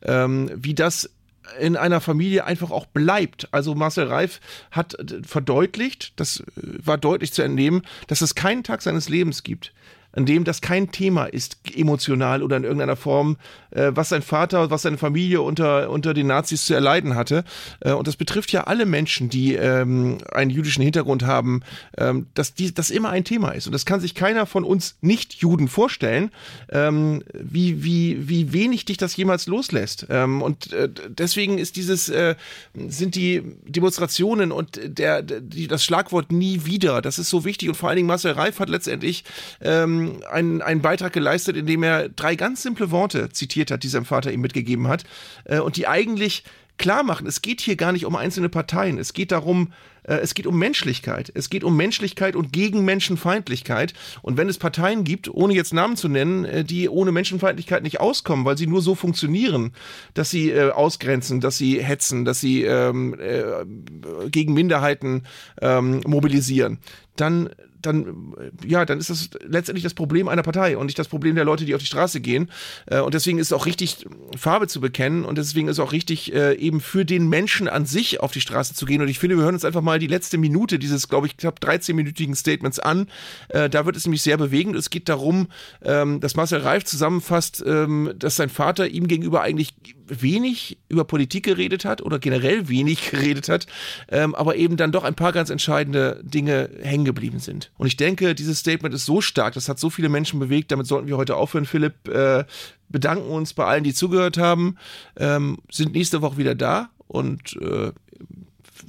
ähm, wie das in einer Familie einfach auch bleibt. Also Marcel Reif hat verdeutlicht, das war deutlich zu entnehmen, dass es keinen Tag seines Lebens gibt, in dem das kein Thema ist, emotional oder in irgendeiner Form, äh, was sein Vater, was seine Familie unter, unter den Nazis zu erleiden hatte. Äh, und das betrifft ja alle Menschen, die ähm, einen jüdischen Hintergrund haben, ähm, dass die, das immer ein Thema ist. Und das kann sich keiner von uns Nicht-Juden vorstellen, ähm, wie, wie, wie wenig dich das jemals loslässt. Ähm, und äh, deswegen ist dieses, äh, sind die Demonstrationen und der, die, das Schlagwort nie wieder, das ist so wichtig. Und vor allen Dingen Marcel Reif hat letztendlich ähm, einen, einen Beitrag geleistet, in dem er drei ganz simple Worte zitiert hat, die sein Vater ihm mitgegeben hat. Äh, und die eigentlich klar machen, es geht hier gar nicht um einzelne Parteien. Es geht darum, äh, es geht um Menschlichkeit. Es geht um Menschlichkeit und gegen Menschenfeindlichkeit. Und wenn es Parteien gibt, ohne jetzt Namen zu nennen, äh, die ohne Menschenfeindlichkeit nicht auskommen, weil sie nur so funktionieren, dass sie äh, ausgrenzen, dass sie hetzen, dass sie ähm, äh, gegen Minderheiten ähm, mobilisieren, dann dann, ja, dann ist das letztendlich das Problem einer Partei und nicht das Problem der Leute, die auf die Straße gehen. Äh, und deswegen ist es auch richtig, Farbe zu bekennen und deswegen ist es auch richtig, äh, eben für den Menschen an sich auf die Straße zu gehen. Und ich finde, wir hören uns einfach mal die letzte Minute dieses, glaube ich, knapp 13-minütigen Statements an. Äh, da wird es nämlich sehr bewegend. Es geht darum, ähm, dass Marcel Reif zusammenfasst, ähm, dass sein Vater ihm gegenüber eigentlich wenig über Politik geredet hat oder generell wenig *laughs* geredet hat, ähm, aber eben dann doch ein paar ganz entscheidende Dinge hängen geblieben sind. Und ich denke, dieses Statement ist so stark, das hat so viele Menschen bewegt, damit sollten wir heute aufhören, Philipp. Äh, bedanken uns bei allen, die zugehört haben, ähm, sind nächste Woche wieder da und äh,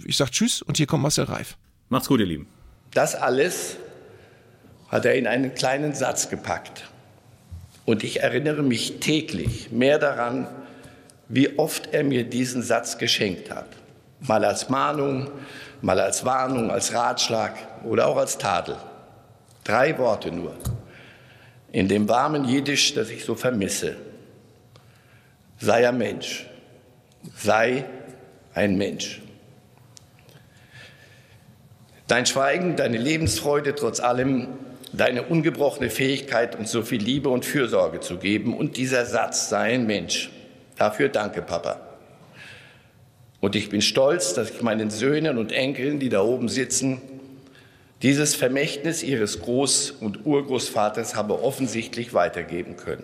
ich sag Tschüss und hier kommt Marcel Reif. Macht's gut, ihr Lieben. Das alles hat er in einen kleinen Satz gepackt. Und ich erinnere mich täglich mehr daran, wie oft er mir diesen Satz geschenkt hat. Mal als Mahnung, mal als Warnung, als Ratschlag oder auch als Tadel. Drei Worte nur. In dem warmen Jiddisch, das ich so vermisse. Sei ein Mensch. Sei ein Mensch. Dein Schweigen, deine Lebensfreude trotz allem, deine ungebrochene Fähigkeit, uns so viel Liebe und Fürsorge zu geben und dieser Satz, sei ein Mensch, Dafür danke, Papa. Und ich bin stolz, dass ich meinen Söhnen und Enkeln, die da oben sitzen, dieses Vermächtnis ihres Groß- und Urgroßvaters habe offensichtlich weitergeben können.